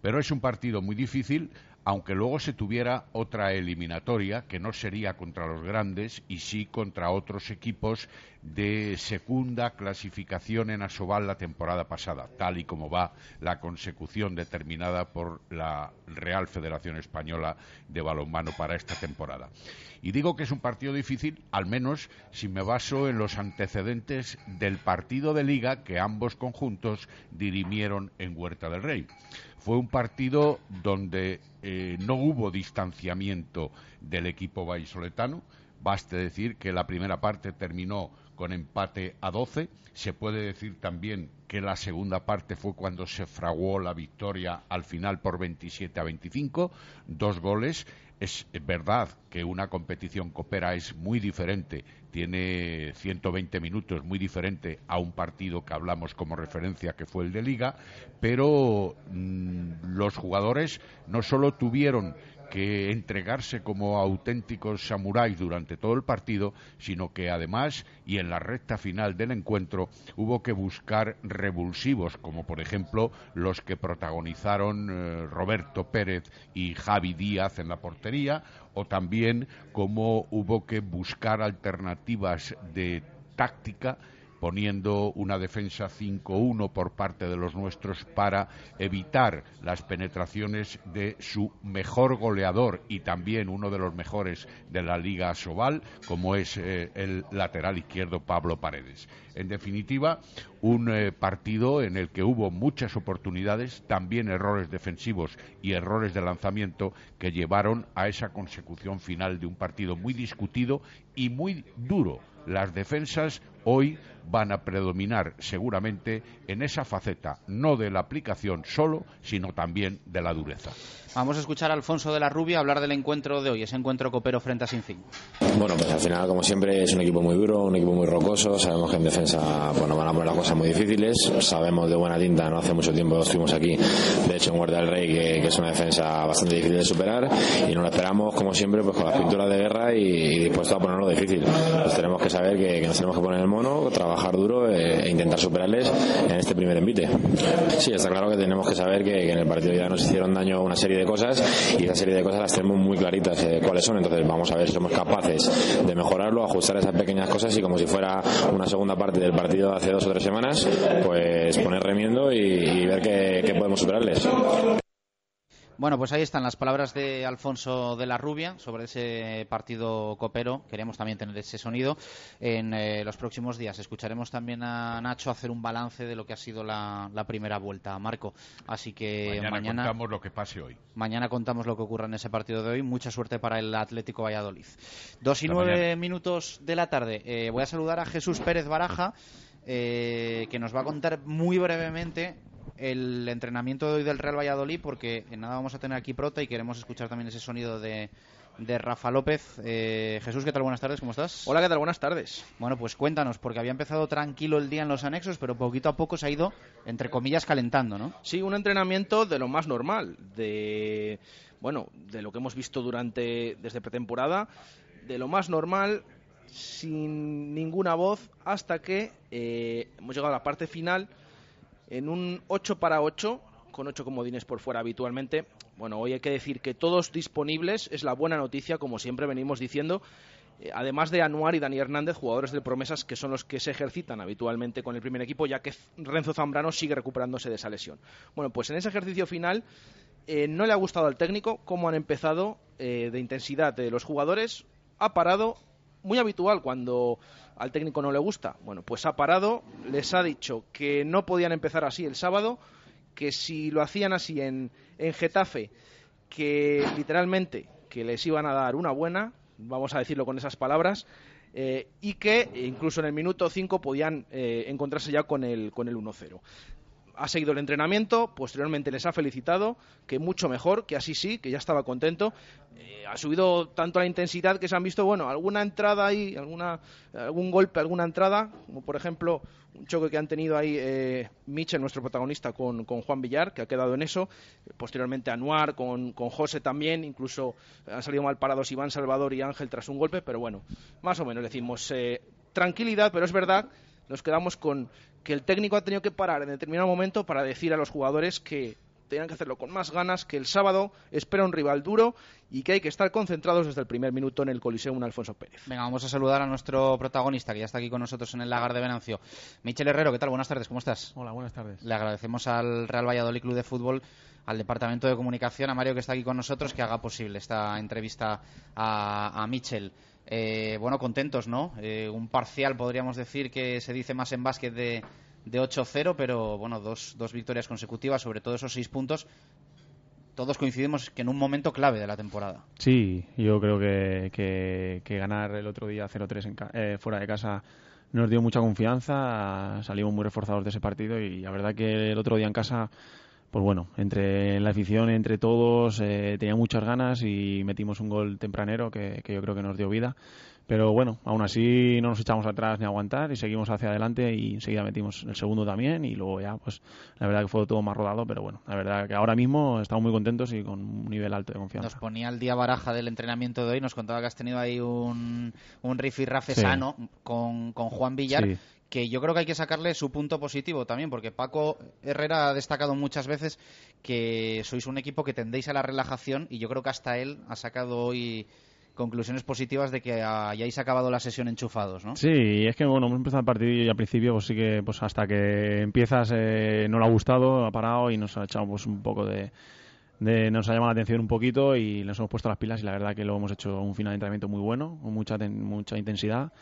Pero es un partido muy difícil aunque luego se tuviera otra eliminatoria que no sería contra los grandes y sí contra otros equipos de segunda clasificación en Asobal la temporada pasada, tal y como va la consecución determinada por la Real Federación Española de Balonmano para esta temporada. Y digo que es un partido difícil, al menos si me baso en los antecedentes del partido de liga que ambos conjuntos dirimieron en Huerta del Rey. Fue un partido donde eh, no hubo distanciamiento del equipo vallisoletano. Baste decir que la primera parte terminó con empate a 12. Se puede decir también que la segunda parte fue cuando se fraguó la victoria al final por 27 a 25, dos goles. Es verdad que una competición copera es muy diferente, tiene 120 minutos, muy diferente a un partido que hablamos como referencia que fue el de Liga, pero mm, los jugadores no solo tuvieron que entregarse como auténticos samuráis durante todo el partido, sino que además y en la recta final del encuentro hubo que buscar revulsivos, como por ejemplo los que protagonizaron eh, Roberto Pérez y Javi Díaz en la portería, o también como hubo que buscar alternativas de táctica poniendo una defensa 5-1 por parte de los nuestros para evitar las penetraciones de su mejor goleador y también uno de los mejores de la Liga Sobal, como es eh, el lateral izquierdo Pablo Paredes. En definitiva, un eh, partido en el que hubo muchas oportunidades, también errores defensivos y errores de lanzamiento que llevaron a esa consecución final de un partido muy discutido y muy duro. Las defensas hoy van a predominar seguramente en esa faceta, no de la aplicación solo, sino también de la dureza. Vamos a escuchar a Alfonso de la Rubia hablar del encuentro de hoy, ese encuentro copero frente a Sinfín. Bueno, pues al final, como siempre, es un equipo muy duro, un equipo muy rocoso. Sabemos que en defensa bueno, van a poner las cosas muy difíciles. Sabemos de buena tinta, no hace mucho tiempo estuvimos aquí, de hecho en Guardia del Rey, que, es una defensa bastante difícil de superar. Y nos lo esperamos, como siempre, pues con las pinturas de guerra y, dispuestos a ponerlo difícil. Pues tenemos que saber que, nos tenemos que poner el mono, trabajar duro eh, e intentar superarles en este primer envite. Sí, está claro que tenemos que saber que, en el partido ya nos hicieron daño una serie de cosas y esa serie de cosas las tenemos muy claritas eh, cuáles son. Entonces vamos a ver si somos capaces de mejorarlo, ajustar esas pequeñas cosas y como si fuera una segunda parte del partido de hace dos o tres semanas, pues poner remiendo y, ver qué podemos superarles. Bueno, pues ahí están las palabras de Alfonso de la Rubia sobre ese partido copero. Queremos también tener ese sonido. En eh, los próximos días escucharemos también a Nacho hacer un balance de lo que ha sido la, primera vuelta, Marco. Así que mañana, contamos lo que pase hoy. Mañana contamos lo que ocurra en ese partido de hoy. Mucha suerte para el Atlético Valladolid. Dos y nueve minutos de la tarde. Eh, voy a saludar a Jesús Pérez Baraja. Eh, que nos va a contar muy brevemente el entrenamiento de hoy del Real Valladolid porque en nada vamos a tener aquí prota y queremos escuchar también ese sonido de, de Rafa López. Eh, Jesús, ¿qué tal? Buenas tardes, ¿cómo estás? Hola, ¿qué tal? Buenas tardes. Bueno, pues cuéntanos, porque había empezado tranquilo el día en los anexos, pero poquito a poco se ha ido, entre comillas, calentando, ¿no? Sí, un entrenamiento de lo más normal, de, bueno, de lo que hemos visto durante, desde pretemporada, de lo más normal, sin ninguna voz, hasta que eh, hemos llegado a la parte final en un 8 para 8, con 8 comodines por fuera habitualmente. Bueno, hoy hay que decir que todos disponibles es la buena noticia, como siempre venimos diciendo. Eh, además de Anuar y Dani Hernández, jugadores de promesas que son los que se ejercitan habitualmente con el primer equipo, ya que Renzo Zambrano sigue recuperándose de esa lesión. Bueno, pues en ese ejercicio final eh, no le ha gustado al técnico cómo han empezado eh, de intensidad de los jugadores. Ha parado, muy habitual cuando al técnico no le gusta. Bueno, pues ha parado, les ha dicho que no podían empezar así el sábado, que si lo hacían así en, en Getafe, que literalmente que les iban a dar una buena, vamos a decirlo con esas palabras, eh, y que incluso en el minuto 5 podían eh, encontrarse ya con el, con el 1-0 ha seguido el entrenamiento, posteriormente les ha felicitado, que mucho mejor, que así sí, que ya estaba contento. Eh, ha subido tanto la intensidad que se han visto, bueno, alguna entrada ahí, alguna, algún golpe, alguna entrada, como por ejemplo un choque que han tenido ahí eh, nuestro protagonista, con, Juan Villar, que ha quedado en eso. Posteriormente Anuar, con, con José también, incluso han salido mal parados Iván Salvador y Ángel tras un golpe, pero bueno, más o menos decimos eh, tranquilidad, pero es verdad nos quedamos con que el técnico ha tenido que parar en determinado momento para decir a los jugadores que tenían que hacerlo con más ganas, que el sábado espera un rival duro y que hay que estar concentrados desde el primer minuto en el Coliseum Alfonso Pérez. Venga, vamos a saludar a nuestro protagonista que ya está aquí con nosotros en el lagar de Venancio. Michel Herrero, ¿qué tal? Buenas tardes, ¿cómo estás? Hola, buenas tardes. Le agradecemos al Real Valladolid Club de Fútbol al Departamento de Comunicación, a Mario que está aquí con nosotros, que haga posible esta entrevista a, a Michel. Eh, bueno, contentos, ¿no? Eh, un parcial, podríamos decir, que se dice más en básquet de, de 8-0, pero bueno, dos, dos victorias consecutivas, sobre todo esos seis puntos. Todos coincidimos que en un momento clave de la temporada. Sí, yo creo que, que, que ganar el otro día 0-3 eh, fuera de casa nos dio mucha confianza, salimos muy reforzados de ese partido y la verdad que el otro día en casa pues bueno, entre la afición, entre todos, eh, tenía muchas ganas y metimos un gol tempranero que, que, yo creo que nos dio vida. Pero bueno, aún así no nos echamos atrás ni aguantar y seguimos hacia adelante y enseguida metimos el segundo también y luego ya, pues la verdad que fue todo más rodado, pero bueno, la verdad que ahora mismo estamos muy contentos y con un nivel alto de confianza. Nos ponía el día baraja del entrenamiento de hoy, nos contaba que has tenido ahí un, un rafe sano con, con Juan Villar. Sí que yo creo que hay que sacarle su punto positivo también, porque Paco Herrera ha destacado muchas veces que sois un equipo que tendéis a la relajación y yo creo que hasta él ha sacado hoy conclusiones positivas de que hayáis acabado la sesión enchufados, ¿no? Sí, es que bueno, hemos empezado el partido y al principio pues sí que pues hasta que empiezas eh, no le ha gustado, ha parado y nos ha echado pues un poco de, de, nos ha llamado la atención un poquito y nos hemos puesto las pilas y la verdad que lo hemos hecho un final de entrenamiento muy bueno, con mucha, mucha intensidad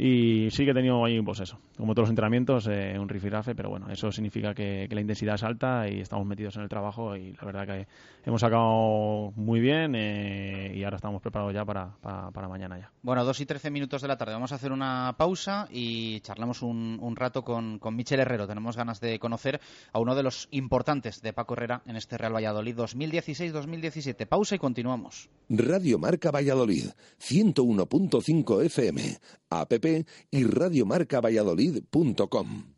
y sí que he tenido ahí, pues eso, como todos los entrenamientos, eh, un rifirafe, pero bueno, eso significa que, que, la intensidad es alta y estamos metidos en el trabajo y la verdad que hemos sacado muy bien eh, y ahora estamos preparados ya para, para, para, mañana ya. Bueno, dos y trece minutos de la tarde. Vamos a hacer una pausa y charlamos un, un rato con, con Michel Herrero. Tenemos ganas de conocer a uno de los importantes de Paco Herrera en este Real Valladolid 2016-2017. Pausa y continuamos. Radio Marca Valladolid, 101.5 FM, app y radiomarcavalladolid.com.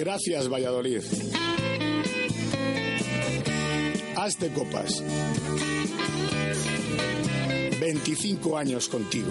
Gracias Valladolid. Hazte copas. 25 años contigo.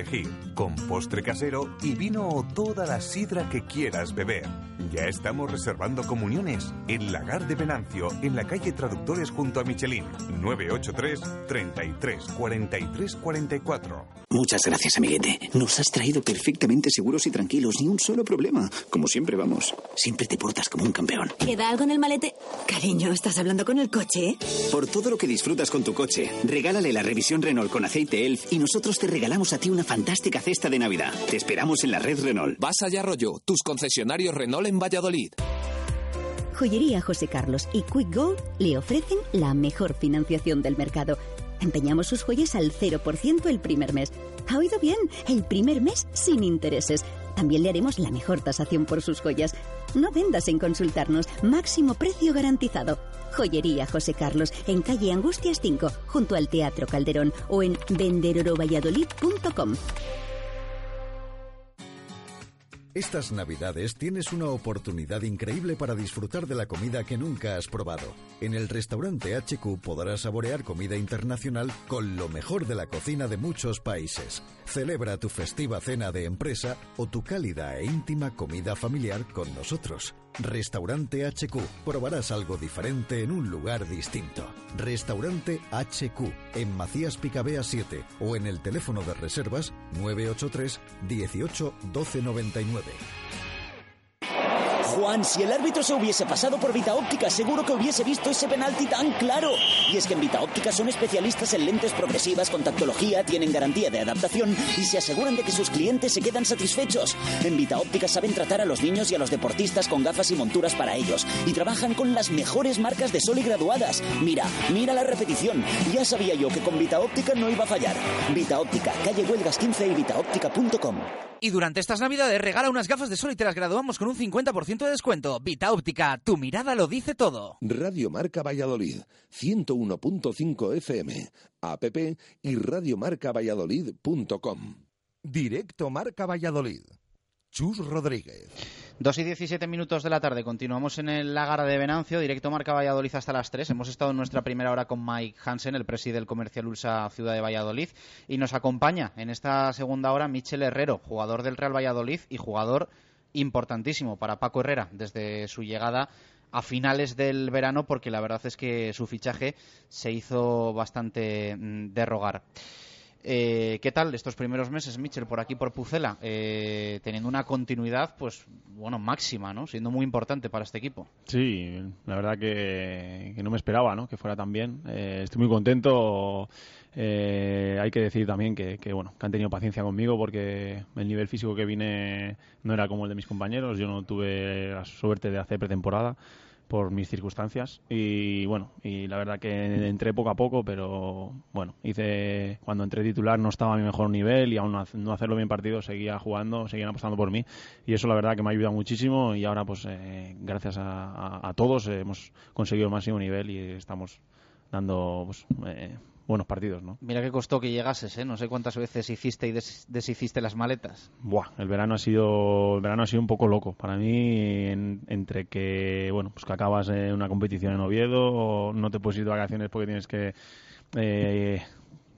elegir, con postre casero y vino o toda la sidra que quieras beber. Ya estamos reservando comuniones en Lagar de Venancio, en la calle Traductores junto a Michelin, 983 33 43 44. Muchas gracias, amiguete. Nos has traído perfectamente seguros y tranquilos, ni un solo problema. Como siempre vamos. Siempre te portas como un campeón. ¿Queda algo en el malete? Cariño, ¿estás hablando con el coche? Por todo lo que disfrutas con tu coche, regálale la revisión Renault con aceite ELF y nosotros te regalamos a ti una fantástica cesta de Navidad. Te esperamos en la red Renault. Vas allá, rollo. Tus concesionarios Renault en Valladolid. Joyería José Carlos y Quick Gold le ofrecen la mejor financiación del mercado. Empeñamos sus joyas al 0% el primer mes. ¿Ha oído bien? El primer mes sin intereses. También le haremos la mejor tasación por sus joyas. No vendas en consultarnos. Máximo precio garantizado. Joyería José Carlos, en calle Angustias 5, junto al Teatro Calderón o en venderorovalladolid.com. Estas navidades tienes una oportunidad increíble para disfrutar de la comida que nunca has probado. En el restaurante HQ podrás saborear comida internacional con lo mejor de la cocina de muchos países. Celebra tu festiva cena de empresa o tu cálida e íntima comida familiar con nosotros. Restaurante HQ. Probarás algo diferente en un lugar distinto. Restaurante HQ en Macías Picabea 7 o en el teléfono de reservas 983 18 12 99. Juan, si el árbitro se hubiese pasado por Vita Óptica, seguro que hubiese visto ese penalti tan claro. Y es que en Vita Óptica son especialistas en lentes progresivas con tactología, tienen garantía de adaptación y se aseguran de que sus clientes se quedan satisfechos. En Vita Óptica saben tratar a los niños y a los deportistas con gafas y monturas para ellos y trabajan con las mejores marcas de sol y graduadas. Mira, mira la repetición. Ya sabía yo que con Vita Óptica no iba a fallar. Vita Óptica, calle Huelgas 15 y vitaóptica.com. Y durante estas navidades regala unas gafas de sol y te las graduamos con un 50% de descuento. Vita Óptica, tu mirada lo dice todo. Radio Marca Valladolid, 101.5 FM, app y radiomarcavalladolid.com. Directo Marca Valladolid. Chus Rodríguez. Dos y 17 minutos de la tarde. Continuamos en el Lagar de Venancio, directo Marca Valladolid hasta las 3. Hemos estado en nuestra primera hora con Mike Hansen, el presidente del Comercial Ulsa Ciudad de Valladolid. Y nos acompaña en esta segunda hora Michel Herrero, jugador del Real Valladolid y jugador importantísimo para Paco Herrera desde su llegada a finales del verano, porque la verdad es que su fichaje se hizo bastante mm, de rogar. Eh, ¿Qué tal estos primeros meses, Mitchell, por aquí por Pucela? Eh, teniendo una continuidad, pues, bueno, máxima, ¿no? Siendo muy importante para este equipo. Sí, la verdad que, no me esperaba, ¿no? Que fuera tan bien. Eh, estoy muy contento. Eh, hay que decir también que, que, bueno, que han tenido paciencia conmigo porque el nivel físico que vine no era como el de mis compañeros. Yo no tuve la suerte de hacer pretemporada por mis circunstancias. Y bueno y la verdad que entré poco a poco pero bueno hice cuando entré titular no estaba a mi mejor nivel y aún no hacerlo bien partido seguía jugando seguían apostando por mí. Y eso la verdad que me ha ayudado muchísimo. Y ahora pues eh, gracias a, a, a todos eh, hemos conseguido el máximo nivel y estamos dando pues, eh, buenos partidos, ¿no? Mira que costó que llegases, ¿eh? No sé cuántas veces hiciste y des deshiciste las maletas. Buah, el verano ha sido el verano ha sido un poco loco para mí en, entre que bueno, pues que acabas en una competición en Oviedo, no te puedes ir de vacaciones porque tienes que eh,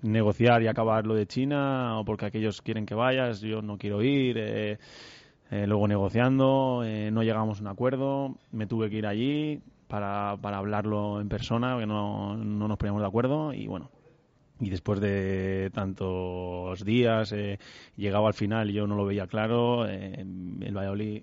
negociar y acabar lo de China o porque aquellos quieren que vayas, yo no quiero ir. Eh, eh, luego negociando, eh, no llegamos a un acuerdo, me tuve que ir allí para, para hablarlo en persona, que no, no nos poníamos de acuerdo y bueno, y después de tantos días eh, llegaba al final y yo no lo veía claro eh, el Valladolid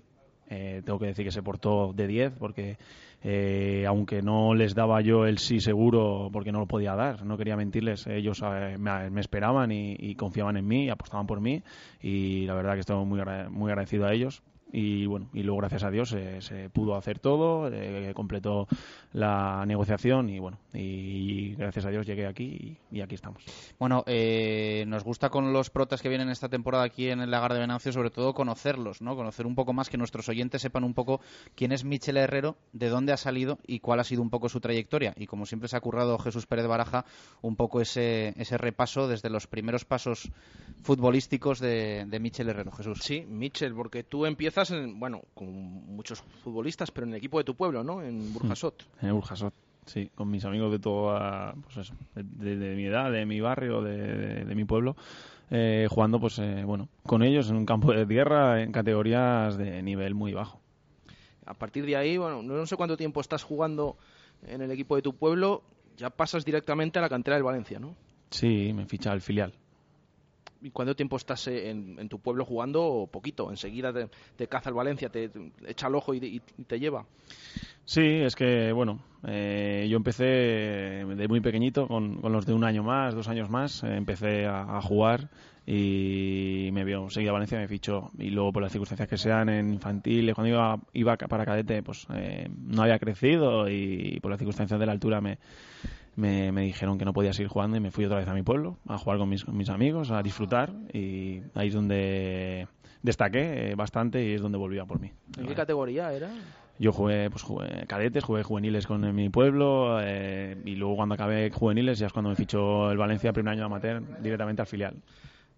eh, tengo que decir que se portó de 10 porque eh, aunque no les daba yo el sí seguro porque no lo podía dar, no quería mentirles, ellos me, me, esperaban y, y, confiaban en mí y apostaban por mí y la verdad que estoy muy, muy agradecido a ellos y bueno y luego gracias a Dios eh, se pudo hacer todo eh, completó la negociación y bueno y gracias a Dios llegué aquí y, y aquí estamos. Bueno eh, nos gusta con los protas que vienen esta temporada aquí en el lagar de Venancio sobre todo conocerlos no conocer un poco más que nuestros oyentes sepan un poco quién es Michel Herrero de dónde ha salido y cuál ha sido un poco su trayectoria. Y como siempre se ha currado Jesús Pérez Baraja un poco ese ese repaso desde los primeros pasos futbolísticos de, de Michel Herrero. Jesús. Sí Michel porque tú empiezas en, bueno, con muchos futbolistas, pero en el equipo de tu pueblo, ¿no? En Burjasot. En el Burjasot, sí, con mis amigos de toda, pues eso, de, de, de mi edad, de mi barrio, de, de mi pueblo. Eh, jugando, pues eh, bueno, con ellos en un campo de tierra en categorías de nivel muy bajo. A partir de ahí, bueno, no sé cuánto tiempo estás jugando en el equipo de tu pueblo, ya pasas directamente a la cantera del Valencia, ¿no? Sí, me ficha al filial. ¿Y cuánto tiempo estás en, en, tu pueblo jugando? Poquito. Enseguida te, caza el Valencia, te, echa el ojo y, te lleva. Sí, es que, bueno, eh, yo empecé de muy pequeñito, con, los de un año más, dos años más, eh, empecé a, jugar y me vio, seguía Valencia, me fichó. Y luego, por las circunstancias que sean en infantil, cuando iba, iba para cadete, pues eh, no había crecido y por las circunstancias de la altura me me, me, dijeron que no podía seguir jugando y me fui otra vez a mi pueblo a jugar con mis, con mis amigos, a disfrutar y ahí es donde destaqué bastante y es donde volvía por mí. ¿En qué categoría era? Yo jugué, pues, jugué cadetes, jugué juveniles con mi pueblo eh, y luego cuando acabé juveniles ya es cuando me fichó el Valencia primer año de amateur directamente al filial.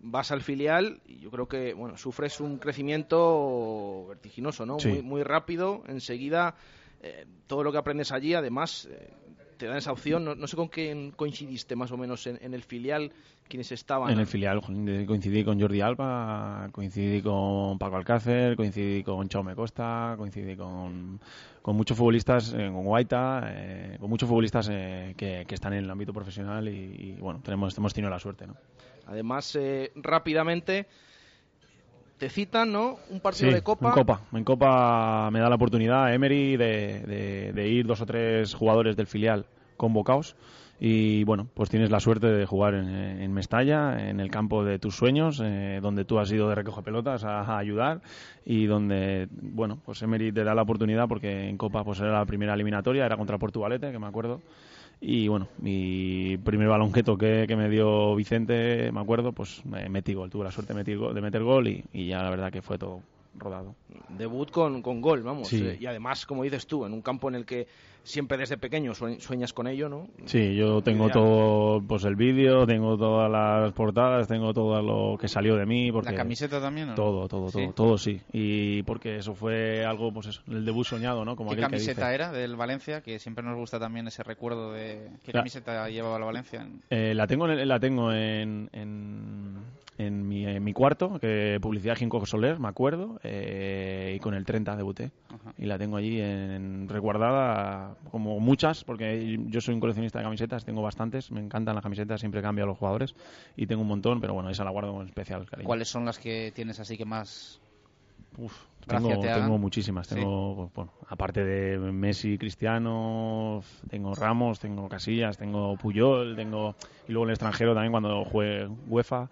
vas al filial y yo creo que bueno sufres un crecimiento vertiginoso, ¿no? Sí. Muy, muy rápido, enseguida eh, todo lo que aprendes allí, además eh, te dan esa opción. No, no sé con quién coincidiste más o menos en, en el filial, quiénes estaban. En el filial coincidí con Jordi Alba, coincidí con Paco Alcácer, coincidí con Chaume Costa, coincidí con, con muchos futbolistas, eh, con Guaita, eh, con muchos futbolistas eh, que, que están en el ámbito profesional y, y, bueno, tenemos, hemos tenido la suerte, ¿no? Además, eh, rápidamente te citan, ¿no? Un partido Sí, de Copa. En Copa. En Copa me da la oportunidad Emery de, de- de ir dos o tres jugadores del filial convocados. Y bueno, pues tienes la suerte de jugar en, en Mestalla, en el campo de tus sueños, eh, donde tú has ido de recoger pelotas a, a ayudar y donde, bueno, pues Emery te da la oportunidad porque en Copa pues era la primera eliminatoria, era contra Portugalete, que me acuerdo. Y bueno, mi primer balón que toqué que me dio Vicente, me acuerdo, pues me metí gol. Tuve la suerte de meter gol, de meter gol y, y ya la verdad que fue todo rodado. Debut con, con gol, vamos. Sí. Eh, y además, como dices tú, en un campo en el que siempre desde pequeño sue- sueñas con ello, ¿no? Sí, yo tengo todo pues el vídeo, tengo todas las portadas, tengo todo lo que salió de mí. Porque ¿La camiseta también? no? Todo, todo, ¿Sí? todo, todo sí. Y porque eso fue algo, pues eso, el debut soñado, ¿no? Como ¿Qué que camiseta dice. era del Valencia? Que siempre nos gusta también ese recuerdo de qué La- camiseta llevaba el Valencia. Eh, la tengo, en, la tengo en, en, en mi, en mi cuarto, que publicidad Ginkgo Soler, me acuerdo, eh, y con el 30 debuté. Ajá. Y la tengo allí en, resguardada, como muchas, porque yo soy un coleccionista de camisetas, tengo bastantes, me encantan las camisetas, siempre cambio a los jugadores, y tengo un montón, pero bueno, esa la guardo con especial cariño. ¿Cuáles son las que tienes así que más Uf, Tengo, te tengo muchísimas. Tengo, pues, bueno, aparte de Messi, Cristiano, tengo Ramos, tengo Casillas, tengo Puyol, tengo y luego en el extranjero también cuando juegue UEFA.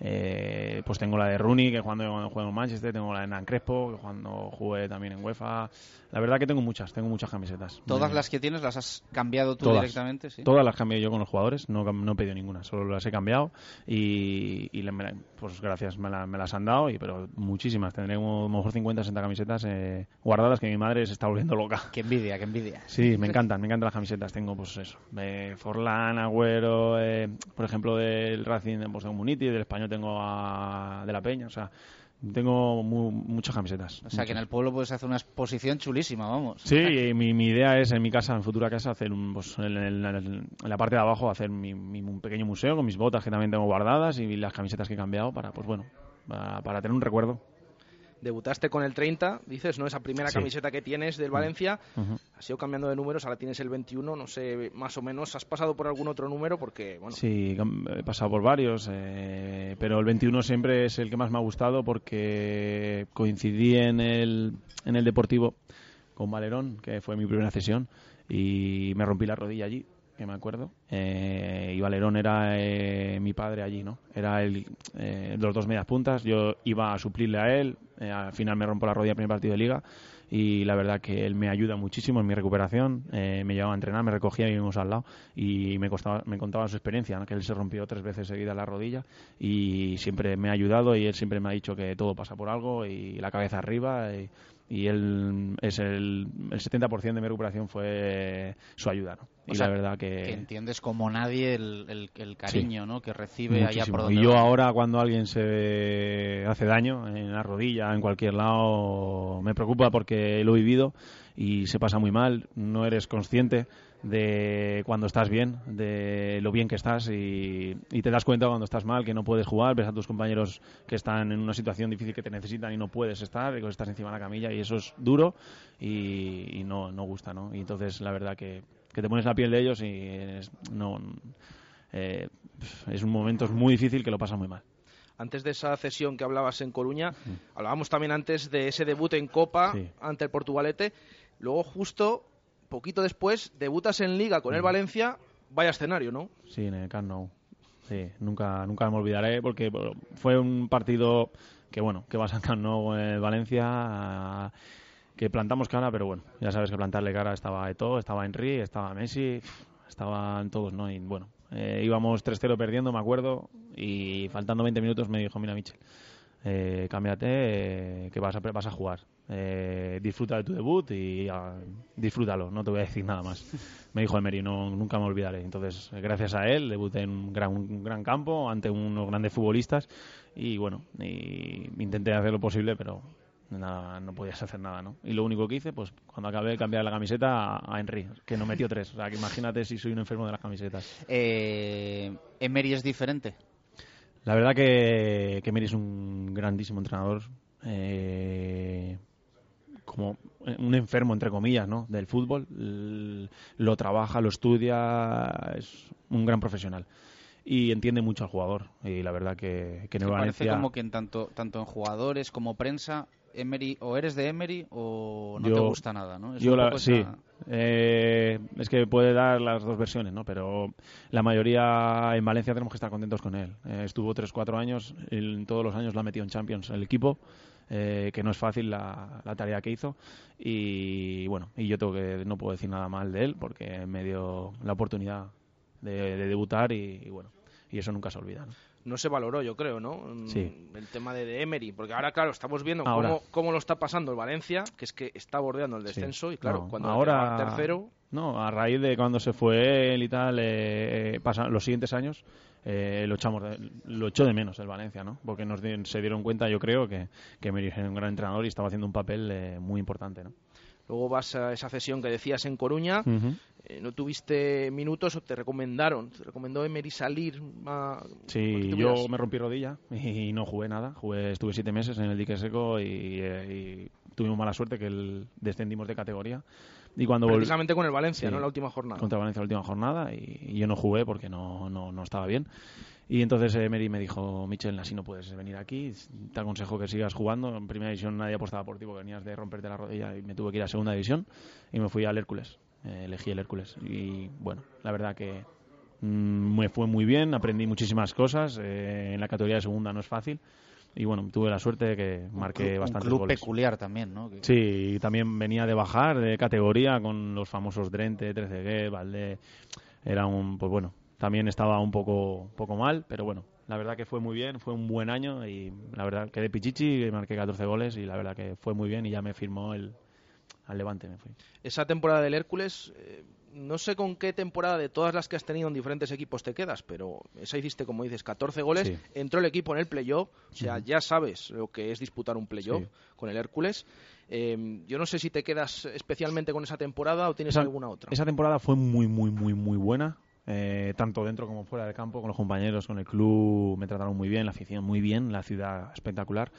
Eh, pues tengo la de Rooney, que cuando, cuando juego en Manchester, tengo la de Nan Crespo, que cuando jugué también en UEFA. La verdad que tengo muchas, tengo muchas camisetas. ¿Todas las que tienes las has cambiado tú Todas. directamente? Sí. Todas las cambié yo con los jugadores, no, no he pedido ninguna, solo las he cambiado y, y me la- pues gracias, me, la- me las han dado, y pero muchísimas, tendré como, mejor 50 60 camisetas eh, guardadas que mi madre se está volviendo loca. Qué envidia, qué envidia. Sí, me encantan, me encantan las camisetas, tengo pues eso, de Forlán, Agüero, eh, por ejemplo del Racing, pues tengo Muniti, del Español tengo a De La Peña, o sea, tengo mu- muchas camisetas. O sea, que en el pueblo puedes hacer una exposición chulísima, vamos. Sí, y mi, mi idea es en mi casa, en futura casa, hacer un, pues, en, el- en el- en la parte de abajo, hacer mi, mi- un pequeño museo con mis botas que también tengo guardadas y las camisetas que he cambiado para, pues bueno, para, para tener un recuerdo. Debutaste con el 30, dices, ¿no? Esa primera Sí. camiseta que tienes del Valencia. Ujú. Has ido cambiando de números, ahora tienes el 21, no sé, más o menos. ¿Has pasado por algún otro número? Porque, bueno, Sí, he pasado por varios, eh, pero el 21 siempre es el que más me ha gustado porque coincidí en el, en el Deportivo con Valerón, que fue mi primera cesión, y me rompí la rodilla allí, que me acuerdo. Eh, y Valerón era eh, mi padre allí, ¿no? Era el, eh, los dos medias puntas, yo iba a suplirle a él, eh, al final me rompo la rodilla el primer partido de liga y la verdad que él me ayuda muchísimo en mi recuperación, eh, me llevaba a entrenar, me recogía y vivimos al lado y me, costaba, me contaba su experiencia, ¿no? que él se rompió tres veces seguida la rodilla y siempre me ha ayudado y él siempre me ha dicho que todo pasa por algo y la cabeza arriba y, y él es el, el 70% de mi recuperación fue su ayuda ¿no? O y sea, la verdad que, que entiendes como nadie el, el- el cariño ¿no? que recibe allá por donde Y yo va. ahora cuando alguien se hace daño en la rodilla, en cualquier lado, me preocupa porque lo he vivido y se pasa muy mal, no eres consciente de cuando estás bien, de lo bien que estás y, y te das cuenta cuando estás mal, que no puedes jugar, ves a tus compañeros que están en una situación difícil que te necesitan y no puedes estar, y estás encima de la camilla y eso es duro y, y no, no gusta, ¿no? Y entonces la verdad que, que te pones la piel de ellos y es- no... eh, es un momento muy difícil que lo pasa muy mal. antes de esa cesión que hablabas en Coruña, hablábamos también antes de ese debut en Copa Sí. ante el Portugalete. Luego, justo poquito después, debutas en Liga con el Valencia. Vaya escenario, ¿no? Sí, en el Camp Nou. Sí, nunca, nunca me olvidaré porque fue un partido que, bueno, que vas al Camp Nou con el Valencia, que plantamos cara, pero bueno, ya sabes que plantarle cara estaba Eto'o, estaba Henry, estaba Messi, estaban todos, ¿no? Y bueno, eh, íbamos 3-0 perdiendo, me acuerdo, y faltando 20 minutos me dijo, mira, Michel, eh, cámbiate, eh, que vas a, vas a jugar. Eh, disfruta de tu debut y ah, disfrútalo, no te voy a decir nada más. Me dijo Emery, no, nunca me olvidaré. Entonces, gracias a él, debuté en un gran, un gran campo ante unos grandes futbolistas y bueno, y intenté hacer lo posible, pero nada, no podías hacer nada, ¿no? Y lo único que hice, pues cuando acabé de cambiar la camiseta a, a Henry, que no metió tres. O sea, que imagínate si soy un enfermo de las camisetas. Eh, Emery es diferente. La verdad que, que Emery es un grandísimo entrenador. eh, como un enfermo, entre comillas, ¿no? del fútbol. L- Lo trabaja, lo estudia, es un gran profesional. Y entiende mucho al jugador. Y la verdad que, que en el Me parece Valencia... como que en tanto, tanto en jugadores como prensa, Emery, o eres de Emery o no Yo- te gusta nada, ¿no? Es yo la- sí, esa- Eh, es que puede dar las dos versiones, ¿no? Pero la mayoría en Valencia tenemos que estar contentos con él. Eh, estuvo 3-4 años, en todos los años lo ha metido en Champions el equipo, eh, que no es fácil la, la tarea que hizo. Y bueno, y yo tengo que no puedo decir nada mal de él porque me dio la oportunidad de, de debutar y, y bueno, y eso nunca se olvida. ¿no? No se valoró, yo creo, ¿no? Mm, Sí. El tema de, de Emery, porque ahora, claro, estamos viendo Ahora. cómo, cómo lo está pasando el Valencia, que es que está bordeando el Sí. descenso, y claro, No, cuando ahora tercero, no a raíz de cuando se fue él y tal eh, eh, pasan los siguientes años eh, lo echamos de- lo echó de menos el Valencia no porque nos di- se dieron cuenta yo creo que que Emery era un gran entrenador y estaba haciendo un papel eh, muy importante no luego vas a esa cesión que decías en Coruña, eh, no tuviste minutos o te recomendaron, te recomendó Emery salir a... Sí, yo me rompí rodilla y no jugué nada. Jugué, estuve siete meses en el dique seco y, eh, y tuvimos mala suerte que el, descendimos de categoría. Y cuando Precisamente con el Valencia, Sí, ¿no? La última jornada. Contra Valencia la última jornada y, y yo no jugué porque no, no, no estaba bien. Y entonces Emery me dijo, Michel, así no puedes venir aquí, te aconsejo que sigas jugando. En primera división nadie apostaba por ti porque venías de romperte la rodilla y me tuve que ir a segunda división y me fui al Hércules. Eh, elegí el Hércules y bueno, la verdad que mm, me fue muy bien, aprendí muchísimas cosas. eh, en la categoría de segunda no es fácil y bueno, tuve la suerte de que marqué un bastantes club goles. peculiar también, ¿no? Sí, y también venía de bajar de categoría con los famosos Drente, Trezeguet, Valdé. Era un, pues bueno, también estaba un poco, poco mal, pero bueno, la verdad que fue muy bien, fue un buen año y la verdad quedé pichichi, marqué 14 goles y la verdad que fue muy bien y ya me firmó el al Levante me fui. Esa temporada del Hércules, eh, no sé con qué temporada de todas las que has tenido en diferentes equipos te quedas, pero esa hiciste, como dices, 14 goles, Sí. entró el equipo en el playoff, o sea, ya sabes lo que es disputar un playoff Sí. con el Hércules. Eh, yo no sé si te quedas especialmente con esa temporada o tienes Esa- alguna otra. Esa temporada fue muy, muy, muy, muy buena. Eh, tanto dentro como fuera del campo, con los compañeros, con el club, me trataron muy bien, la afición muy bien, la ciudad espectacular.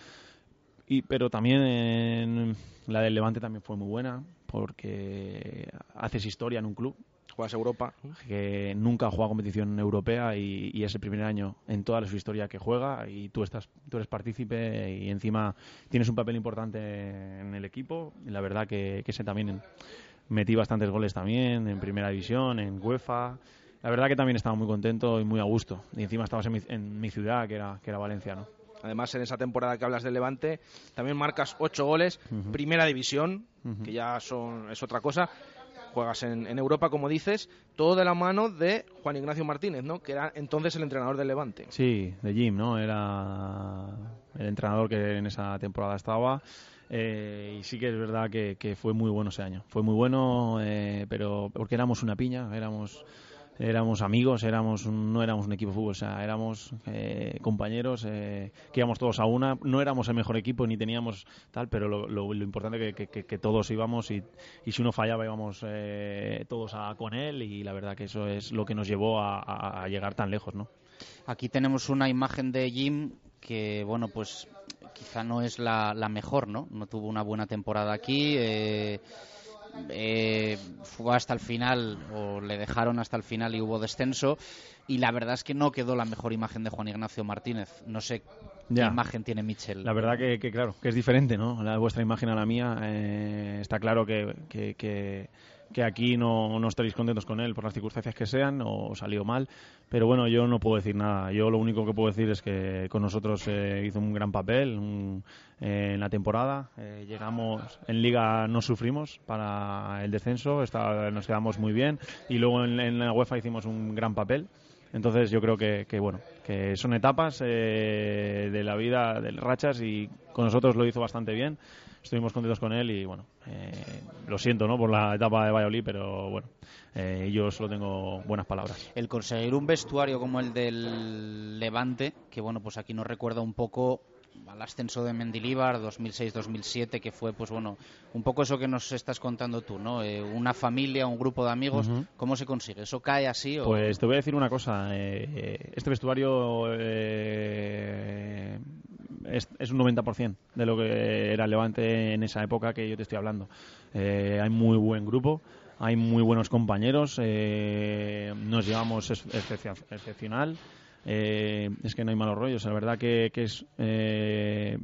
Y, pero también la del Levante también fue muy buena, porque haces historia en un club. Juegas Europa. Que nunca ha jugado competición europea y, es el primer año en toda su historia que juega y tú, estás, tú eres partícipe y encima tienes un papel importante en el equipo. La verdad que, que ese también metí bastantes goles también en primera división, en UEFA. La verdad que también estaba muy contento y muy a gusto. Y encima estabas en mi, en mi ciudad, que era, que era Valencia, ¿no? Además, en esa temporada que hablas del Levante, también marcas 8 goles, primera división, que ya son es otra cosa. Juegas en, en Europa, como dices, todo de la mano de Juan Ignacio Martínez, ¿no? Que era entonces el entrenador del Levante. Sí, de Jim, ¿no? Era el entrenador que en esa temporada estaba. eh, y sí que es verdad que, que fue muy bueno ese año. Fue muy bueno, eh, pero porque éramos una piña, éramos éramos amigos, éramos no éramos un equipo de fútbol, o sea, éramos eh, compañeros, eh, que íbamos todos a una. No éramos el mejor equipo ni teníamos tal, pero lo, importante que, que, que- todos íbamos y, y si uno fallaba íbamos eh, todos a, con él y la verdad que eso es lo que nos llevó a, a- a llegar tan lejos, ¿no? Aquí tenemos una imagen de Jim que, bueno, pues quizá no es la, la mejor, ¿no? No tuvo una buena temporada aquí. eh, eh, fue hasta el final, o le dejaron hasta el final y hubo descenso. Y la verdad es que no quedó la mejor imagen de Juan Ignacio Martínez. No sé Ya. qué imagen tiene Michel. La verdad que, que, claro, que es diferente, ¿no? La vuestra imagen a la mía. eh, está claro que, que, que- que aquí no, no estaréis contentos con él por las circunstancias que sean o salió mal. Pero bueno, yo no puedo decir nada. Yo lo único que puedo decir es que con nosotros eh, hizo un gran papel eh, en la temporada. Eh, llegamos en Liga, no sufrimos para el descenso, está- nos quedamos muy bien. Y luego en la UEFA hicimos un gran papel. Entonces yo creo que, que bueno, que son etapas eh, de la vida del Rachas y con nosotros lo hizo bastante bien. Estuvimos contentos con él y bueno, eh, lo siento ¿no? por la etapa de Valladolid, pero bueno, eh, yo solo tengo buenas palabras. El conseguir un vestuario como el del Levante, que bueno, pues aquí nos recuerda un poco al ascenso de Mendilíbar 2006-2007 que fue pues bueno un poco eso que nos estás contando tú no Eh, una familia un grupo de amigos cómo se consigue eso cae así o Pues te voy a decir una cosa. eh, este vestuario eh, es, es un 90% de lo que era Levante en esa época que yo te estoy hablando. Eh, hay muy buen grupo, hay muy buenos compañeros, nos llevamos ex- excepcional. Eh, es que no hay malos rollos. La verdad que, que es eh,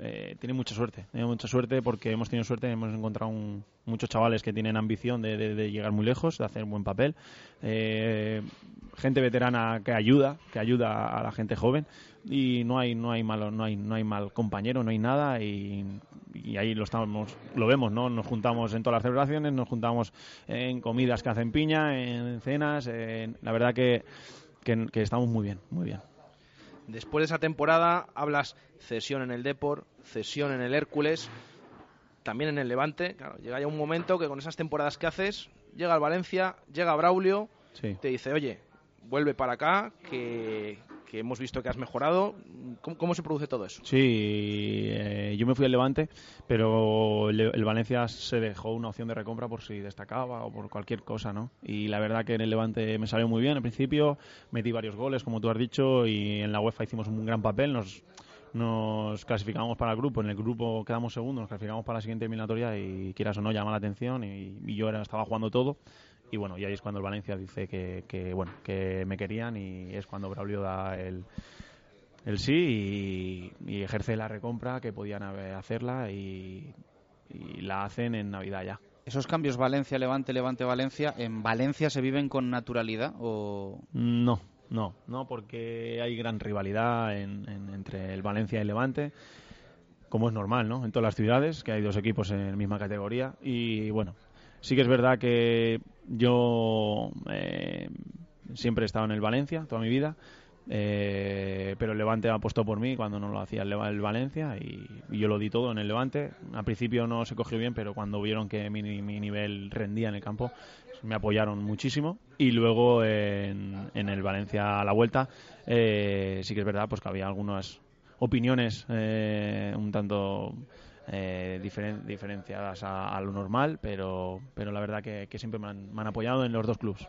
eh, tiene mucha suerte, tiene mucha suerte porque hemos tenido suerte, hemos encontrado un- muchos chavales que tienen ambición de, llegar muy lejos, de hacer un buen papel, Eh, gente veterana que ayuda, que ayuda a la gente joven y no hay no hay malo, no hay no hay mal compañero, no hay nada y, y ahí lo estamos lo vemos, ¿no? Nos juntamos en todas las celebraciones, nos juntamos en comidas que hacen piña, en cenas, en- la verdad que, que que estamos muy bien, muy bien. Después de esa temporada hablas cesión en el Depor, cesión en el Hércules, también en el Levante. Claro, llega ya un momento que con esas temporadas que haces, llega el Valencia, llega Braulio, Sí. te dice, oye, vuelve para acá, que, que hemos visto que has mejorado. ¿Cómo, se produce todo eso? Sí, eh, yo me fui al Levante, pero el, el Valencia se dejó una opción de recompra por si destacaba o por cualquier cosa, ¿no? Y la verdad que en el Levante me salió muy bien al principio, metí varios goles, como tú has dicho, y en la UEFA hicimos un gran papel, nos, nos clasificamos para el grupo, en el grupo quedamos segundos, nos clasificamos para la siguiente eliminatoria y quieras o no llama la atención y, y yo era, estaba jugando todo. Y bueno, y ahí es cuando el Valencia dice que, que, bueno que me querían y es cuando Braulio da el, el sí y, y ejerce la recompra que podían hacerla y, y la hacen en Navidad ya. esos cambios Valencia Levante Levante Valencia en Valencia se viven con naturalidad o No, no, no, porque hay gran rivalidad en- en- entre el Valencia y Levante, como es normal, ¿no? En todas las ciudades, que hay dos equipos en la misma categoría. Y bueno, sí que es verdad que yo eh, siempre he estado en el Valencia toda mi vida. eh, pero el Levante apostó por mí cuando no lo hacía el, Valencia y, y yo lo di todo en el Levante. Al principio no se cogió bien, pero cuando vieron que mi, mi nivel rendía en el campo, me apoyaron muchísimo. Y luego en, en el Valencia a la vuelta, eh, sí que es verdad pues que había algunas opiniones eh, un tanto eh, diferen- diferenciadas a, a lo normal, pero, pero la verdad que, que siempre me han, me han apoyado en los dos clubes.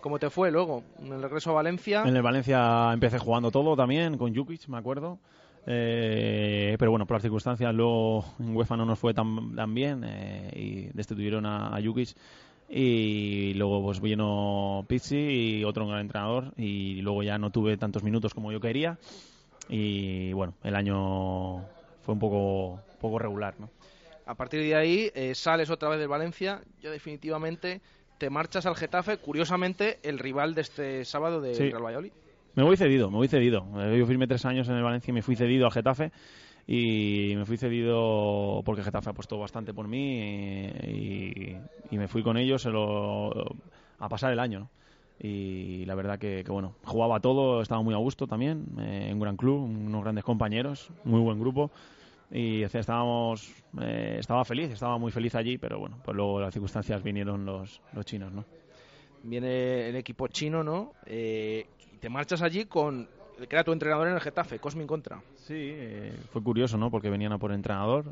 ¿Cómo te fue luego? En el regreso a Valencia. En el Valencia empecé jugando todo también, con Jukic, me acuerdo. Eh, pero bueno, por las circunstancias luego en UEFA no nos fue tan, tan bien eh, y destituyeron a, a Jukic. Y luego pues vino Pizzi y otro gran entrenador y luego ya no tuve tantos minutos como yo quería. Y bueno, el año fue un poco, poco regular, ¿no? A partir de ahí eh, sales otra vez del Valencia. Yo definitivamente te marchas al Getafe. Curiosamente, el rival de este sábado de Sí. Real Valladolid. Me voy cedido, me voy cedido. Eh, Yo firmé tres años en el Valencia y me fui cedido al Getafe. Y me fui cedido porque Getafe apostó bastante por mí y, y me fui con ellos lo- a pasar el año. ¿no? Y la verdad que, que, bueno, jugaba todo, estaba muy a gusto también, eh, en un gran club, unos grandes compañeros, muy buen grupo. Y o sea, estábamos, eh, estaba feliz, estaba muy feliz allí, pero bueno, pues luego las circunstancias vinieron los, los chinos, ¿no? Viene el equipo chino, ¿no? Eh, y te marchas allí con el que era tu entrenador en el Getafe, Cosmin Contra. Sí, eh, fue curioso, ¿no? Porque venían a por entrenador,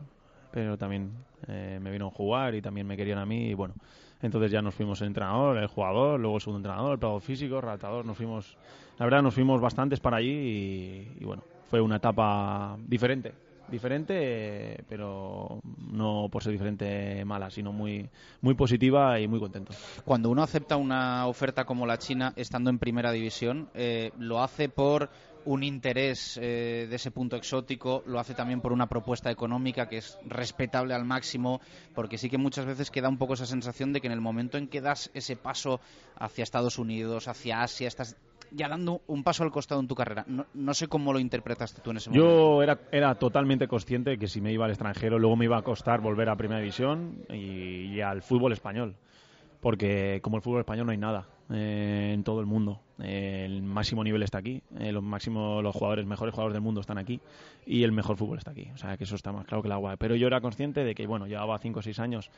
pero también eh, me vieron jugar y también me querían a mí y bueno, entonces ya nos fuimos el entrenador, el jugador, luego el segundo entrenador, el preparador físico, el redactador, nos fuimos, la verdad nos fuimos bastantes para allí y, y bueno, fue una etapa diferente, diferente, pero no por ser diferente mala, sino muy, muy positiva y muy contento. Cuando uno acepta una oferta como la China, estando en primera división, eh, lo hace por un interés eh, de ese punto exótico, lo hace también por una propuesta económica que es respetable al máximo, porque sí que muchas veces queda un poco esa sensación de que en el momento en que das ese paso hacia Estados Unidos, hacia Asia, estás ya dando un paso al costado en tu carrera. No, no sé cómo lo interpretaste tú en ese momento. Yo era, era totalmente consciente de que si me iba al extranjero, luego me iba a costar volver a Primera División y, y al fútbol español. Porque como el fútbol español no hay nada. eh, en todo el mundo. Eh, el máximo nivel está aquí, eh, los máximos, los jugadores, mejores jugadores del mundo están aquí y el mejor fútbol está aquí. O sea que eso está más claro que el agua. Pero yo era consciente de que, bueno, llevaba 5 o 6 años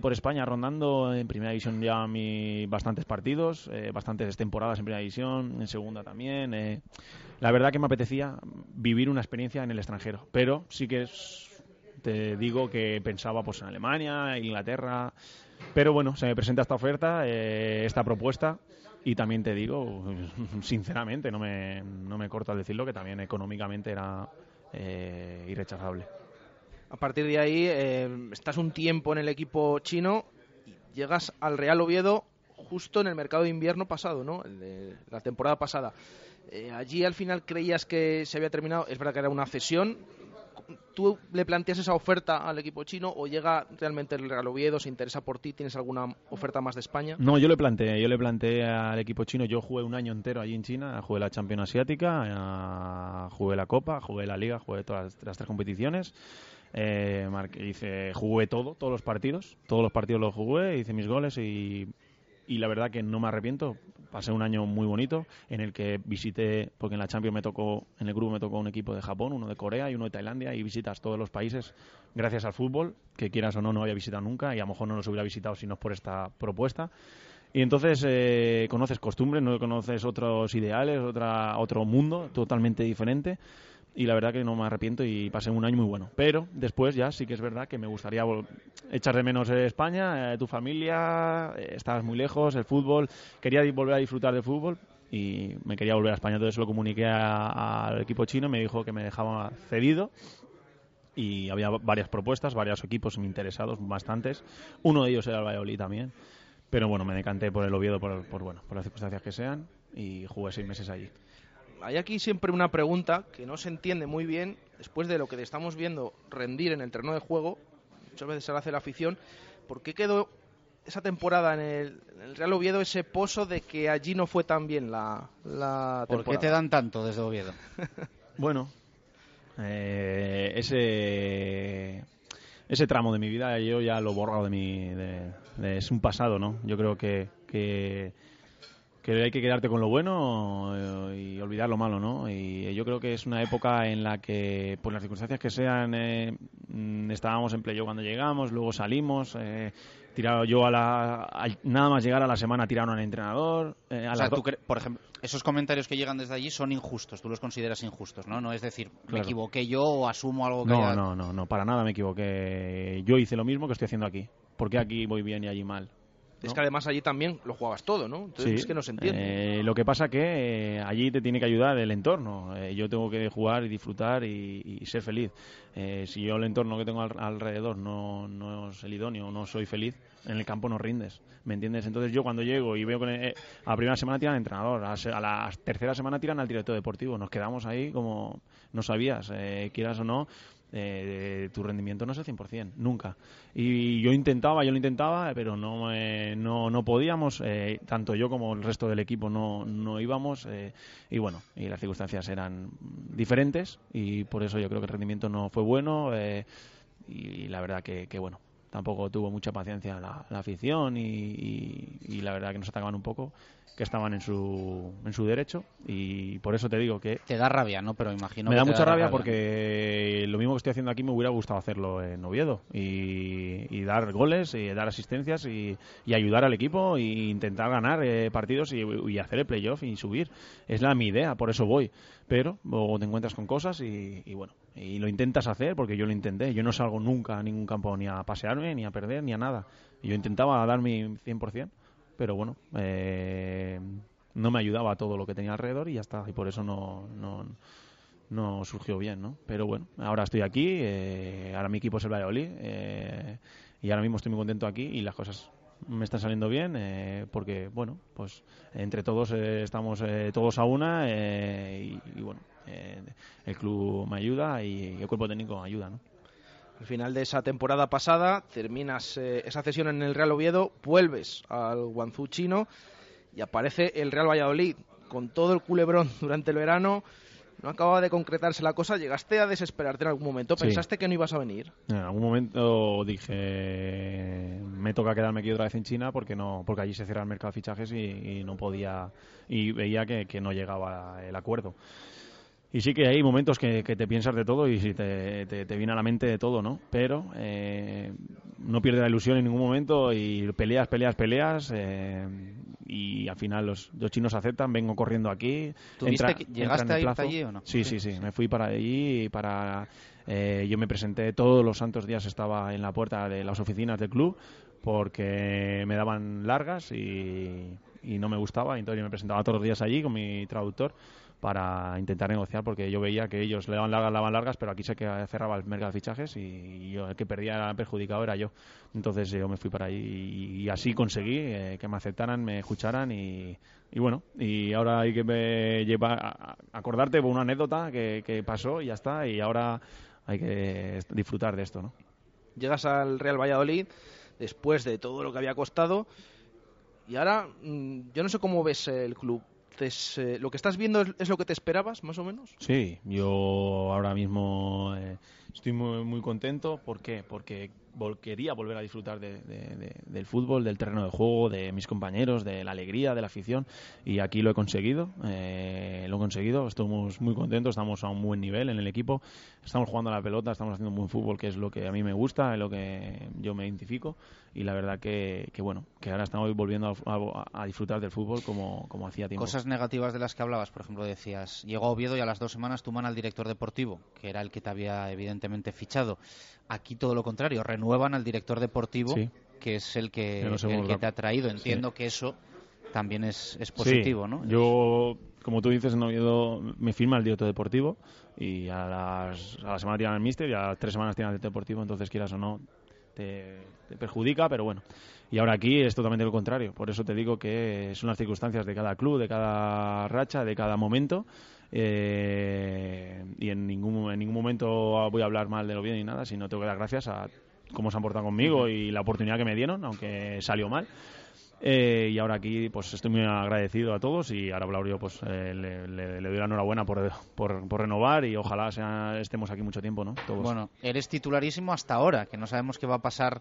por España rondando. En primera división ya mi bastantes partidos, bastantes temporadas en primera división, en segunda también. la verdad que me apetecía vivir una experiencia en el extranjero. Pero sí que te digo que pensaba pues en Alemania, Inglaterra, pero bueno, se me presenta esta oferta, eh, esta propuesta, y también te digo, sinceramente, no me, no me corto al decirlo, que también económicamente era eh, irrechazable. A partir de ahí, eh, estás un tiempo en el equipo chino y llegas al Real Oviedo justo en el mercado de invierno pasado, ¿no? la temporada pasada. allí al final creías que se había terminado, es verdad que era una cesión, ¿Tú le planteas esa oferta al equipo chino o llega realmente el Real Oviedo, se interesa por ti, tienes alguna oferta más de España? No, yo le planteé, yo le planteé al equipo chino, yo jugué un año entero allí en China, jugué la Champions Asiática, jugué la Copa, jugué la Liga, jugué todas las, tres competiciones. Eh, hice, jugué todo, todos los partidos, todos los partidos los jugué, hice mis goles y y la verdad que no me arrepiento. Pasé un año muy bonito en el que visité, porque en la Champions me tocó, en el grupo me tocó un equipo de Japón, uno de Corea y uno de Tailandia y visitas todos los países gracias al fútbol, que quieras o no, no había visitado nunca y a lo mejor no los hubiera visitado si no es por esta propuesta. Y entonces eh, conoces costumbres, no conoces otros ideales, otra, otro mundo totalmente diferente y la verdad que no me arrepiento y pasé un año muy bueno. Pero después ya sí que es verdad que me gustaría echar de menos España, eh, tu familia, eh, estabas muy lejos, el fútbol, quería volver a disfrutar del fútbol y me quería volver a España. Entonces lo comuniqué al equipo chino, me dijo que me dejaba cedido y había varias propuestas, varios equipos interesados, bastantes. Uno de ellos era el Valladolid también. Pero bueno, me decanté por el Oviedo por, por, bueno, por las circunstancias que sean y jugué seis meses allí hay aquí siempre una pregunta que no se entiende muy bien después de lo que estamos viendo rendir en el terreno de juego. Muchas veces se lo hace la afición. ¿Por qué quedó esa temporada en el, Real Oviedo ese pozo de que allí no fue tan bien la, la temporada? ¿Por qué te dan tanto desde Oviedo? bueno, eh, ese ese tramo de mi vida yo ya lo he borrado de mi es un pasado no yo creo que, que que hay que quedarte con lo bueno eh, y olvidar lo malo, ¿no? Y yo creo que es una época en la que, por las circunstancias que sean, eh, mm, estábamos en playo cuando llegamos, luego salimos, eh, tirado yo a la nada más llegar a la semana tiraron al entrenador. Eh, a por ejemplo, esos comentarios que llegan desde allí son injustos, tú los consideras injustos, ¿no? No es decir, me equivoqué yo o asumo algo que no, no, no, no, para nada me equivoqué. Yo hice lo mismo que estoy haciendo aquí. ¿Por qué aquí voy bien y allí mal? Es que además allí también lo jugabas todo, ¿no? Entonces es que no se entiende. Eh, lo que pasa que eh, allí te tiene que ayudar el entorno. Eh, yo tengo que jugar y disfrutar y, ser feliz. si yo el entorno que tengo alrededor no, no es el idóneo, no soy feliz, en el campo no rindes. ¿Me entiendes? Entonces yo cuando llego y veo que a la primera semana tiran al entrenador, a la, tercera semana tiran al director deportivo. Nos quedamos ahí como no sabías, quieras o no, eh, tu rendimiento no es el 100%, nunca. Y yo intentaba, yo lo intentaba, pero no, no, no podíamos, eh, tanto yo como el resto del equipo no, no íbamos, eh, y bueno, y las circunstancias eran diferentes, y por eso yo creo que el rendimiento no fue bueno, eh, y, la verdad que, que, bueno, tampoco tuvo mucha paciencia la, afición, y, y la verdad que nos atacaban un poco que estaban en su, en su derecho y por eso te digo que... Te da rabia, ¿no? Pero imagino... Me da mucha rabia, porque lo mismo que estoy haciendo aquí me hubiera gustado hacerlo en Oviedo y, dar goles y dar asistencias y, ayudar al equipo e intentar ganar eh, partidos y, hacer el playoff y subir. Es la mi idea, por eso voy. Pero luego te encuentras con cosas y, bueno, y lo intentas hacer porque yo lo intenté. Yo no salgo nunca a ningún campo ni a pasearme, ni a perder, ni a nada. Yo intentaba dar mi 100% pero bueno, eh, no me ayudaba todo lo que tenía alrededor y ya está, y por eso no, no, no surgió bien, ¿no? Pero bueno, ahora estoy aquí, eh, ahora mi equipo es el Valladolid eh, y ahora mismo estoy muy contento aquí y las cosas me están saliendo bien eh, porque, bueno, pues entre todos estamos todos a una y, y, bueno, el club me ayuda y el cuerpo técnico me ayuda, ¿no? Al final de esa temporada pasada terminas eh, esa cesión en el Real Oviedo, vuelves al Guangzhou chino y aparece el Real Valladolid con todo el culebrón durante el verano. no acababa de concretarse la cosa, llegaste a desesperarte en algún momento, pensaste que no ibas a venir. En algún momento dije, me toca quedarme aquí otra vez en China porque no porque allí se cierra el mercado de fichajes y, no podía, y veía que, que no llegaba el acuerdo. Y sí que hay momentos que, te piensas de todo y te, te, viene a la mente de todo, ¿no? Pero eh, no pierdes la ilusión en ningún momento y peleas, peleas, peleas eh, y al final los, los, chinos aceptan, vengo corriendo aquí. ¿Llegaste a irte allí o no? Sí, sí, sí, me fui para allí para... Eh, yo me presenté todos los santos días, estaba en la puerta de las oficinas del club porque me daban largas y, y no me gustaba, entonces yo me presentaba todos los días allí con mi traductor para intentar negociar porque yo veía que ellos le daban largas, largas, pero aquí se que cerraba el mercado de fichajes y yo el que perdía el perjudicado era yo. Entonces yo me fui para ahí y, así conseguí eh, que me aceptaran, me escucharan y, bueno, y ahora hay que me lleva a, acordarte por una anécdota que, que pasó y ya está y ahora hay que disfrutar de esto, ¿no? Llegas al Real Valladolid después de todo lo que había costado y ahora mm, yo no sé cómo ves el club eh, ¿lo que estás viendo es, lo que te esperabas, más o menos? Sí, yo ahora mismo eh, estoy muy, muy contento. ¿Por qué? Porque quería volver a disfrutar del fútbol, del terreno de juego, de mis compañeros, de la alegría, de la afición. Y aquí lo he conseguido. Eh, lo he conseguido. Estamos muy contentos, estamos a un buen nivel en el equipo. Estamos jugando a la pelota, estamos haciendo un buen fútbol, que es lo que a mí me gusta, es lo que yo me identifico. Y la verdad que, bueno, que ahora estamos volviendo a, disfrutar del fútbol como, como hacía tiempo. Cosas negativas de las que hablabas, por ejemplo, decías, llegó Oviedo y a las dos semanas tu al director deportivo, que era el que te había evidentemente fichado. Aquí todo lo contrario, renuevan al director deportivo, que es el que, el que te ha traído. Entiendo que eso también es, es positivo, ¿no? Yo, como tú dices, no me firma el director deportivo y a, las, a la semana tiran el míster y a las tres semanas tiran el deportivo, entonces quieras o no, te, perjudica, pero bueno. Y ahora aquí es totalmente lo contrario. Por eso te digo que son las circunstancias de cada club, de cada racha, de cada momento. Eh, y en ningún, en ningún momento voy a hablar mal de lo bien ni nada, sino tengo que dar gracias a cómo se han portado conmigo y la oportunidad que me dieron, aunque salió mal. Eh, y ahora aquí pues estoy muy agradecido a todos y ahora Blaurio pues eh, le, doy la enhorabuena por, por, renovar y ojalá sea, estemos aquí mucho tiempo, ¿no? Todos. Bueno, eres titularísimo hasta ahora, que no sabemos qué va a pasar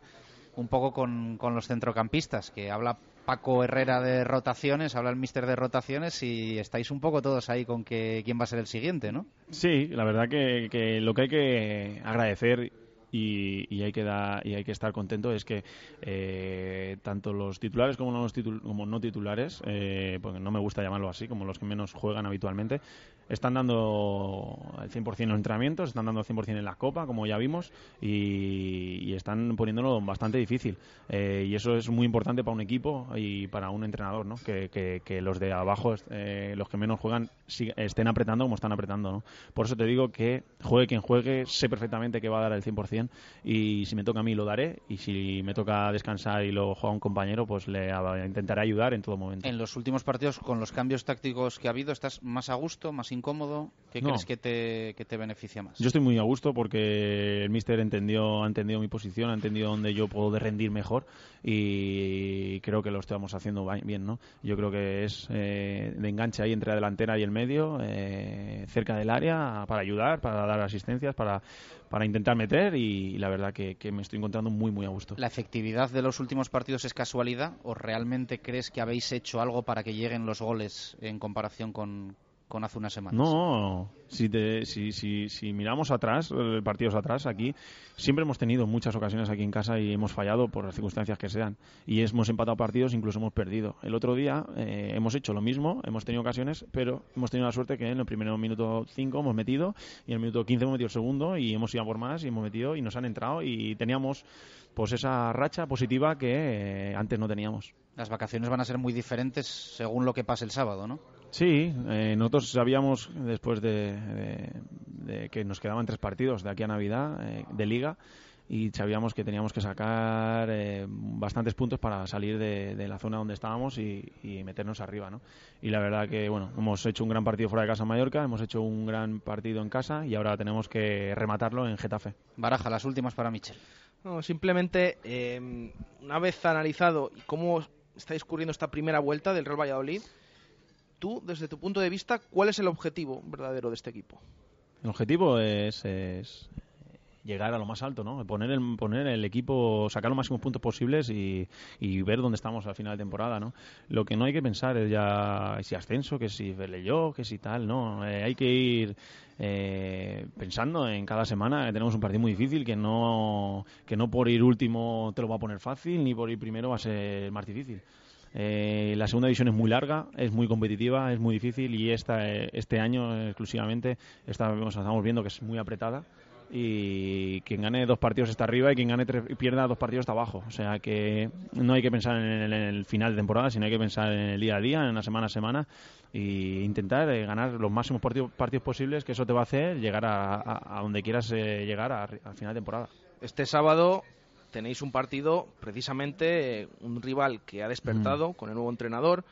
un poco con, con los centrocampistas, que habla Paco Herrera de rotaciones, habla el mister de rotaciones y estáis un poco todos ahí con que quién va a ser el siguiente, ¿no? Sí, la verdad que, que lo que hay que agradecer y, hay que y hay que estar contento es que eh, tanto los titulares como, los como no titulares, eh, porque no me gusta llamarlo así, como los que menos juegan habitualmente, están dando el 100% en los entrenamientos, están dando el 100% en la Copa, como ya vimos, y, están poniéndolo bastante difícil. Eh, y eso es muy importante para un equipo y para un entrenador, ¿no? que, que, los de abajo, los que menos juegan, estén apretando como están apretando. ¿no? Por eso te digo que juegue quien juegue, sé perfectamente que va a dar el 100% y si me toca a mí lo daré y si me toca descansar y lo juega un compañero pues le intentaré ayudar en todo momento. En los últimos partidos con los cambios tácticos que ha habido estás más a gusto, más incómodo, ¿qué crees que te, que te beneficia más? Yo estoy muy a gusto porque el míster entendió, ha entendido mi posición, ha entendido dónde yo puedo rendir mejor y creo que lo estamos haciendo bien, ¿no? Yo creo que es eh, de enganche ahí entre la delantera y el medio, eh, cerca del área para ayudar, para dar asistencias, para para intentar meter y, la verdad que, me estoy encontrando muy muy a gusto. ¿La efectividad de los últimos partidos es casualidad o realmente crees que habéis hecho algo para que lleguen los goles en comparación con, con hace unas semanas. No, si, si, si, si, miramos atrás, eh, partidos atrás, aquí, siempre hemos tenido muchas ocasiones aquí en casa y hemos fallado por las circunstancias que sean. Y hemos empatado partidos, incluso hemos perdido. El otro día eh, hemos hecho lo mismo, hemos tenido ocasiones, pero hemos tenido la suerte que en el primer minuto 5 hemos metido y en el minuto 15 hemos metido el segundo y hemos ido a por más y hemos metido y nos han entrado y teníamos pues esa racha positiva que eh, antes no teníamos. Las vacaciones van a ser muy diferentes según lo que pase el sábado, ¿no? Sí, eh, nosotros sabíamos después de, que nos quedaban tres partidos de aquí a Navidad eh, de liga y sabíamos que teníamos que sacar eh, bastantes puntos para salir de, la zona donde estábamos y, meternos arriba, ¿no? Y la verdad que, bueno, hemos hecho un gran partido fuera de casa en Mallorca, hemos hecho un gran partido en casa y ahora tenemos que rematarlo en Getafe. Baraja, las últimas para Michel. No, simplemente, una vez analizado cómo está discurriendo esta primera vuelta del Real Valladolid, tú, desde tu punto de vista, ¿cuál es el objetivo verdadero de este equipo? El objetivo es, es llegar a lo más alto, ¿no? Poner el, poner el equipo, sacar los máximos puntos posibles y, y, ver dónde estamos al final de temporada, ¿no? Lo que no hay que pensar es ya si ascenso, que si yo, que si tal, ¿no? Eh, hay que ir eh, pensando en cada semana que tenemos un partido muy difícil, que no, que no por ir último te lo va a poner fácil, ni por ir primero va a ser más difícil. Eh, la segunda división es muy larga, es muy competitiva, es muy difícil y esta, este año exclusivamente estamos viendo que es muy apretada y quien gane dos partidos está arriba y quien gane tres, pierda dos partidos está abajo. O sea que no hay que pensar en el, final de temporada, sino hay que pensar en el día a día, en la semana a semana e intentar eh, ganar los máximos partidos, partidos, posibles, que eso te va a hacer llegar a, donde quieras eh, llegar al final de temporada. Este sábado tenéis un partido, precisamente un rival que ha despertado mm. con el nuevo entrenador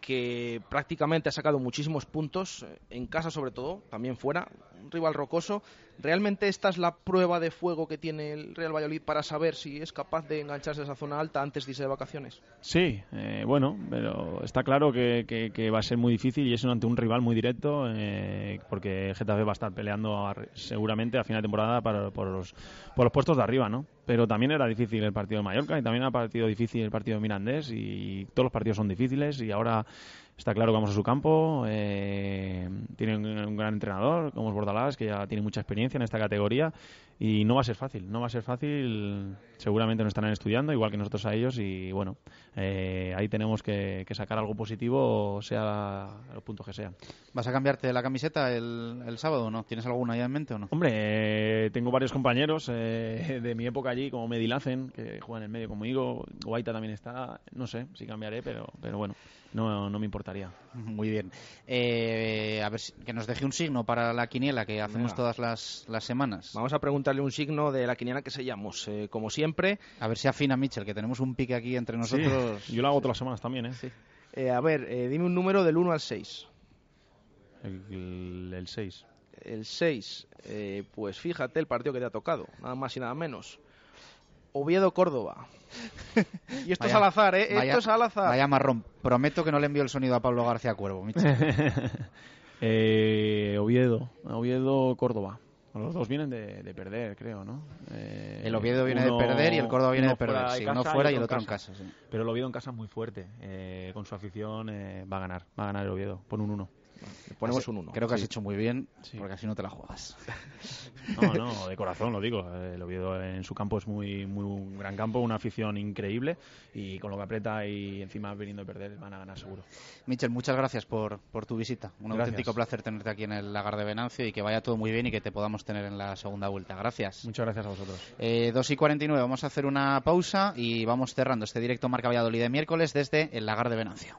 que prácticamente ha sacado muchísimos puntos, eh, en casa sobre todo, también fuera, un rival rocoso. ¿Realmente esta es la prueba de fuego que tiene el Real Valladolid para saber si es capaz de engancharse a esa zona alta antes de irse de vacaciones? Sí, eh, bueno, pero está claro que, va a ser muy difícil y es ante un rival muy directo, eh, porque Getafe va a estar peleando seguramente a final de temporada para, por, los, por los puestos de arriba, ¿no? Pero también era difícil el partido de Mallorca y también ha partido difícil el partido de Mirandés y todos los partidos son difíciles y ahora está claro que vamos a su campo. Eh, tiene un, gran entrenador, como es Bordalás, que ya tiene mucha experiencia en esta categoría. Y no va a ser fácil, no va a ser fácil. Seguramente nos estarán estudiando, igual que nosotros a ellos. Y bueno, eh, ahí tenemos que, sacar algo positivo, sea los puntos que sea. ¿Vas a cambiarte la camiseta el, el sábado o no? ¿Tienes alguna ya en mente o no? Hombre, eh, tengo varios compañeros de mi época allí, como Medilacen, que juegan en el medio conmigo. Guaita también está. No sé si cambiaré, pero, pero bueno no, no me importaría. Muy bien. Eh, a ver, que nos deje un signo para la quiniela que hacemos todas las, las, semanas. Vamos a preguntarle un signo de la quiniela que sellamos, eh, como siempre. A ver si afina Mitchell, que tenemos un pique aquí entre nosotros. yo lo hago todas las semanas también, ¿eh? eh a ver, dime un número del 1 al 6. El, el 6. El 6. pues fíjate el partido que te ha tocado, nada más y nada menos. Oviedo-Córdoba. y esto es al azar, ¿eh? esto es al azar. Vaya marrón. Prometo que no le envío el sonido a Pablo García Cuervo. eh, Oviedo. Oviedo-Córdoba. Los dos vienen de, perder, creo, ¿no? Eh, el Oviedo viene de perder y el Córdoba viene de perder. Sí, uno fuera y el otro en casa. Pero el Oviedo en casa es muy fuerte. Eh, con su afición eh, va a ganar. Va a ganar el Oviedo. Pon un 1 ponemos un 1. Creo que has hecho muy bien, porque así no te la juegas. No, no, de corazón lo digo. El Oviedo en su campo es muy, muy un gran campo, una afición increíble y con lo que aprieta y encima viniendo a perder van a ganar seguro. Michel, muchas gracias por, por tu visita. Un auténtico placer tenerte aquí en el Lagar de Venancio y que vaya todo muy bien y que te podamos tener en la segunda vuelta. Gracias. Muchas gracias a vosotros. Eh, 2 y 49, vamos a hacer una pausa y vamos cerrando este directo Marca Valladolid de miércoles desde el Lagar de Venancio.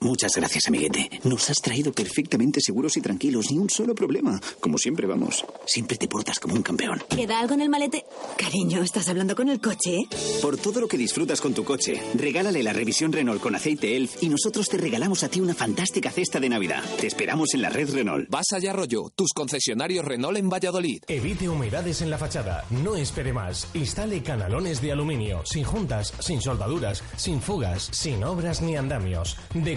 Muchas gracias, amiguete. Nos has traído perfectamente seguros y tranquilos, ni un solo problema. Como siempre vamos. Siempre te portas como un campeón. ¿Queda algo en el malete? Cariño, ¿estás hablando con el coche? Por todo lo que disfrutas con tu coche, regálale la revisión Renault con aceite ELF y nosotros te regalamos a ti una fantástica cesta de Navidad. Te esperamos en la red Renault. Vas allá, rollo. Tus concesionarios Renault en Valladolid. Evite humedades en la fachada. No espere más. Instale canalones de aluminio, sin juntas, sin soldaduras, sin fugas, sin obras ni andamios. De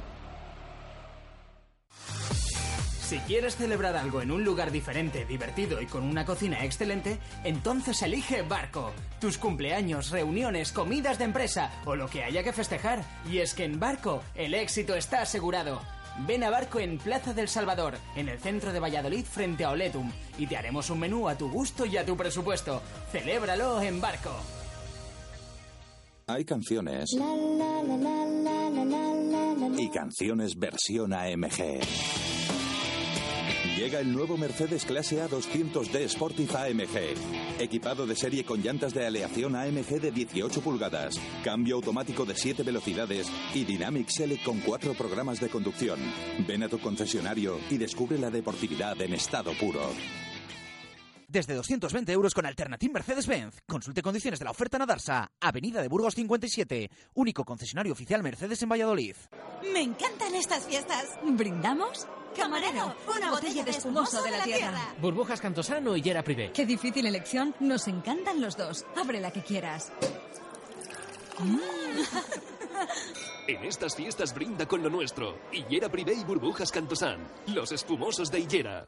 Si quieres celebrar algo en un lugar diferente, divertido y con una cocina excelente, entonces elige Barco. Tus cumpleaños, reuniones, comidas de empresa o lo que haya que festejar. Y es que en Barco el éxito está asegurado. Ven a Barco en Plaza del Salvador, en el centro de Valladolid frente a Oletum, y te haremos un menú a tu gusto y a tu presupuesto. Celébralo en Barco. Hay canciones y canciones versión AMG. Llega el nuevo Mercedes Clase A 200D Sportif AMG. Equipado de serie con llantas de aleación AMG de 18 pulgadas, cambio automático de 7 velocidades y Dynamic Select con 4 programas de conducción. Ven a tu concesionario y descubre la deportividad en estado puro. Desde 220 euros con Alternative Mercedes-Benz. Consulte condiciones de la oferta en Adarsa, Avenida de Burgos 57, único concesionario oficial Mercedes en Valladolid. Me encantan estas fiestas. ¿Brindamos? Camarero, una botella de espumoso de la tierra. Burbujas Cantosano y Yera Privé. Qué difícil elección. Nos encantan los dos. Abre la que quieras. En estas fiestas brinda con lo nuestro. Hillera Privé y Burbujas Cantosan. Los espumosos de Hillera.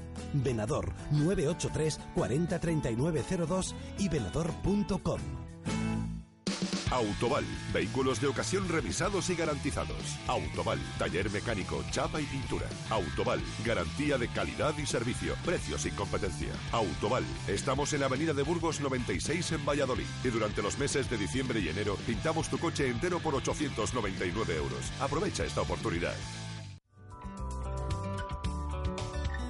Venador 983 40 3902 y venador.com. Autoval, vehículos de ocasión revisados y garantizados. Autoval, taller mecánico, chapa y pintura. Autoval, garantía de calidad y servicio, precios y competencia. Autoval, estamos en Avenida de Burgos 96 en Valladolid. Y durante los meses de diciembre y enero pintamos tu coche entero por 899 euros. Aprovecha esta oportunidad.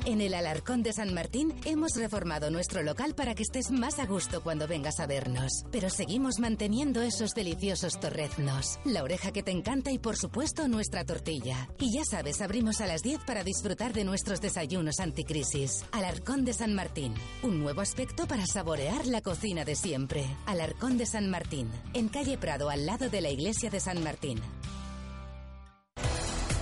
En el Alarcón de San Martín hemos reformado nuestro local para que estés más a gusto cuando vengas a vernos. Pero seguimos manteniendo esos deliciosos torreznos, la oreja que te encanta y por supuesto nuestra tortilla. Y ya sabes, abrimos a las 10 para disfrutar de nuestros desayunos anticrisis. Alarcón de San Martín, un nuevo aspecto para saborear la cocina de siempre. Alarcón de San Martín, en calle Prado al lado de la iglesia de San Martín.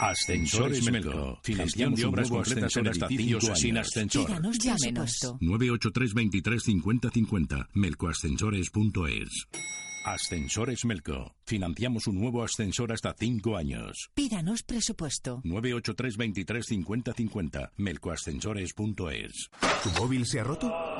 Ascensores Melco. Financiación de obras completas en hasta 5 sin ascensor. Díganos ya menos. 983 23 50 50. Melcoascensores.es. Ascensores Melco. Financiamos un nuevo ascensor hasta 5 años. Pídanos presupuesto. 983 23 50 50. Melcoascensores.es. ¿Tu móvil se ha roto?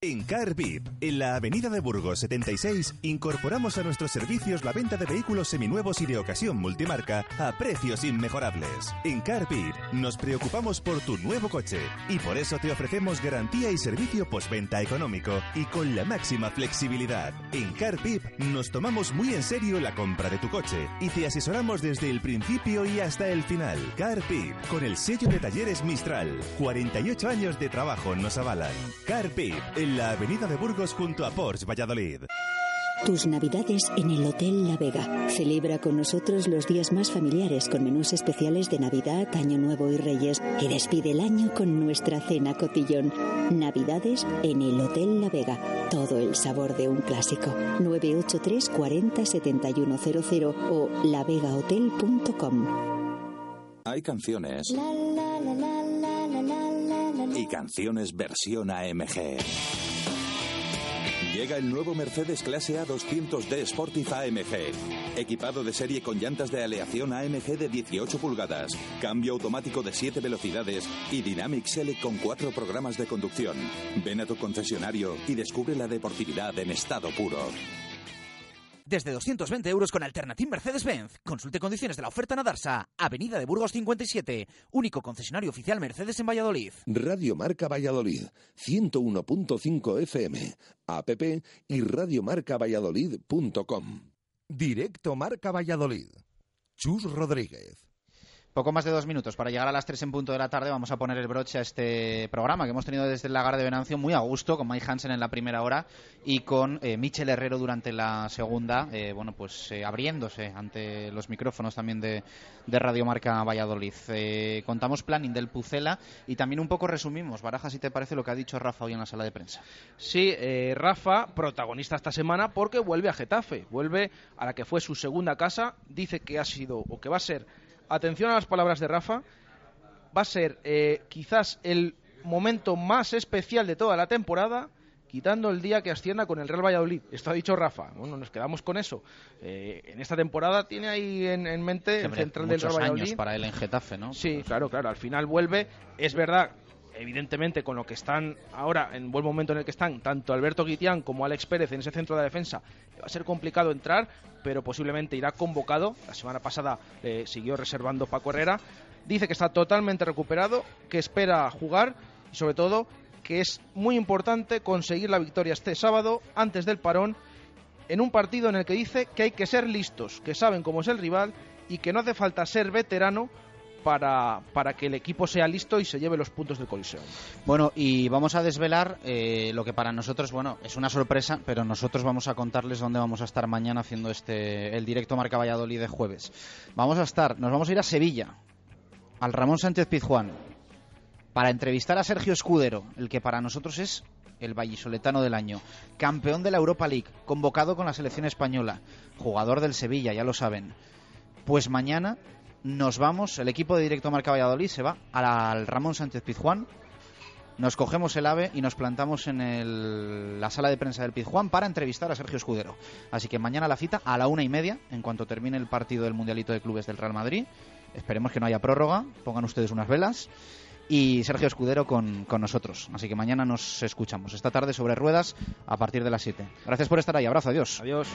En CarVip, en la avenida de Burgos 76, incorporamos a nuestros servicios la venta de vehículos seminuevos y de ocasión multimarca a precios inmejorables. En CarVip nos preocupamos por tu nuevo coche y por eso te ofrecemos garantía y servicio postventa económico y con la máxima flexibilidad. En CarVip nos tomamos muy en serio la compra de tu coche y te asesoramos desde el principio y hasta el final. CarVip, con el sello de talleres Mistral. 48 años de trabajo nos avalan. CarVip, en la avenida de Burgos junto a Porsche Valladolid. Tus navidades en el Hotel La Vega. Celebra con nosotros los días más familiares con menús especiales de Navidad, Año Nuevo y Reyes y despide el año con nuestra cena cotillón. Navidades en el Hotel La Vega. Todo el sabor de un clásico. 983 40 7100 o lavegahotel.com. Hay canciones y canciones versión AMG. Llega el nuevo Mercedes Clase A 200D Sportif AMG. Equipado de serie con llantas de aleación AMG de 18 pulgadas, cambio automático de 7 velocidades y Dynamic Select con 4 programas de conducción. Ven a tu concesionario y descubre la deportividad en estado puro. Desde 220 euros con Alternative Mercedes-Benz. Consulte condiciones de la oferta en Adarsa, Avenida de Burgos 57, único concesionario oficial Mercedes en Valladolid. Radio Marca Valladolid, 101.5 FM, app y radiomarcavalladolid.com. Directo Marca Valladolid. Chus Rodríguez. Poco más de dos minutos para llegar a las tres en punto de la tarde. Vamos a poner el broche a este programa que hemos tenido desde el lagar de Venancio muy a gusto, con Mike Hansen en la primera hora y con eh, Michel Herrero durante la segunda, eh, bueno, pues eh, abriéndose ante los micrófonos también de, de Radio Marca Valladolid. Eh, contamos planning del Pucela y también un poco resumimos, Baraja, si te parece lo que ha dicho Rafa hoy en la sala de prensa. Sí, Rafa, protagonista esta semana porque vuelve a Getafe, vuelve a la que fue su segunda casa, dice que ha sido o que va a ser atención a las palabras de Rafa, va a ser eh, quizás el momento más especial de toda la temporada, quitando el día que ascienda con el Real Valladolid. Esto ha dicho Rafa. Bueno, nos quedamos con eso. Eh, en esta temporada tiene ahí en, en mente el central del Real muchos Valladolid. años para él en Getafe, ¿no? Sí, claro, claro. Al final vuelve. Es verdad, evidentemente, con lo que están ahora, en buen momento en el que están, tanto Alberto Guitián como Alex Pérez en ese centro de defensa, va a ser complicado entrar, pero posiblemente irá convocado. La semana pasada eh, siguió reservando Paco Herrera. Dice que está totalmente recuperado, que espera jugar y, sobre todo, que es muy importante conseguir la victoria este sábado, antes del parón, en un partido en el que dice que hay que ser listos, que saben cómo es el rival y que no hace falta ser veterano para, para que el equipo sea listo y se lleve los puntos del coliseo. Bueno, y vamos a desvelar eh, lo que para nosotros, bueno, es una sorpresa, pero nosotros vamos a contarles dónde vamos a estar mañana haciendo este el directo Marca Valladolid de jueves. Vamos a estar, nos vamos a ir a Sevilla, al Ramón Sánchez Pizjuán, para entrevistar a Sergio Escudero, el que para nosotros es el vallisoletano del año, campeón de la Europa League, convocado con la selección española, jugador del Sevilla, ya lo saben. Pues mañana nos vamos, el equipo de Directo Marca Valladolid se va al Ramón Sánchez Pizjuán, nos cogemos el ave y nos plantamos en la sala de prensa del Pizjuán para entrevistar a Sergio Escudero. Así que mañana la cita a la una y media, en cuanto termine el partido del Mundialito de Clubes del Real Madrid. Esperemos que no haya prórroga, pongan ustedes unas velas. Y Sergio Escudero con, con nosotros. Así que mañana nos escuchamos. Esta tarde sobre ruedas a partir de las 7. Gracias por estar ahí. Abrazo. Adiós. Adiós.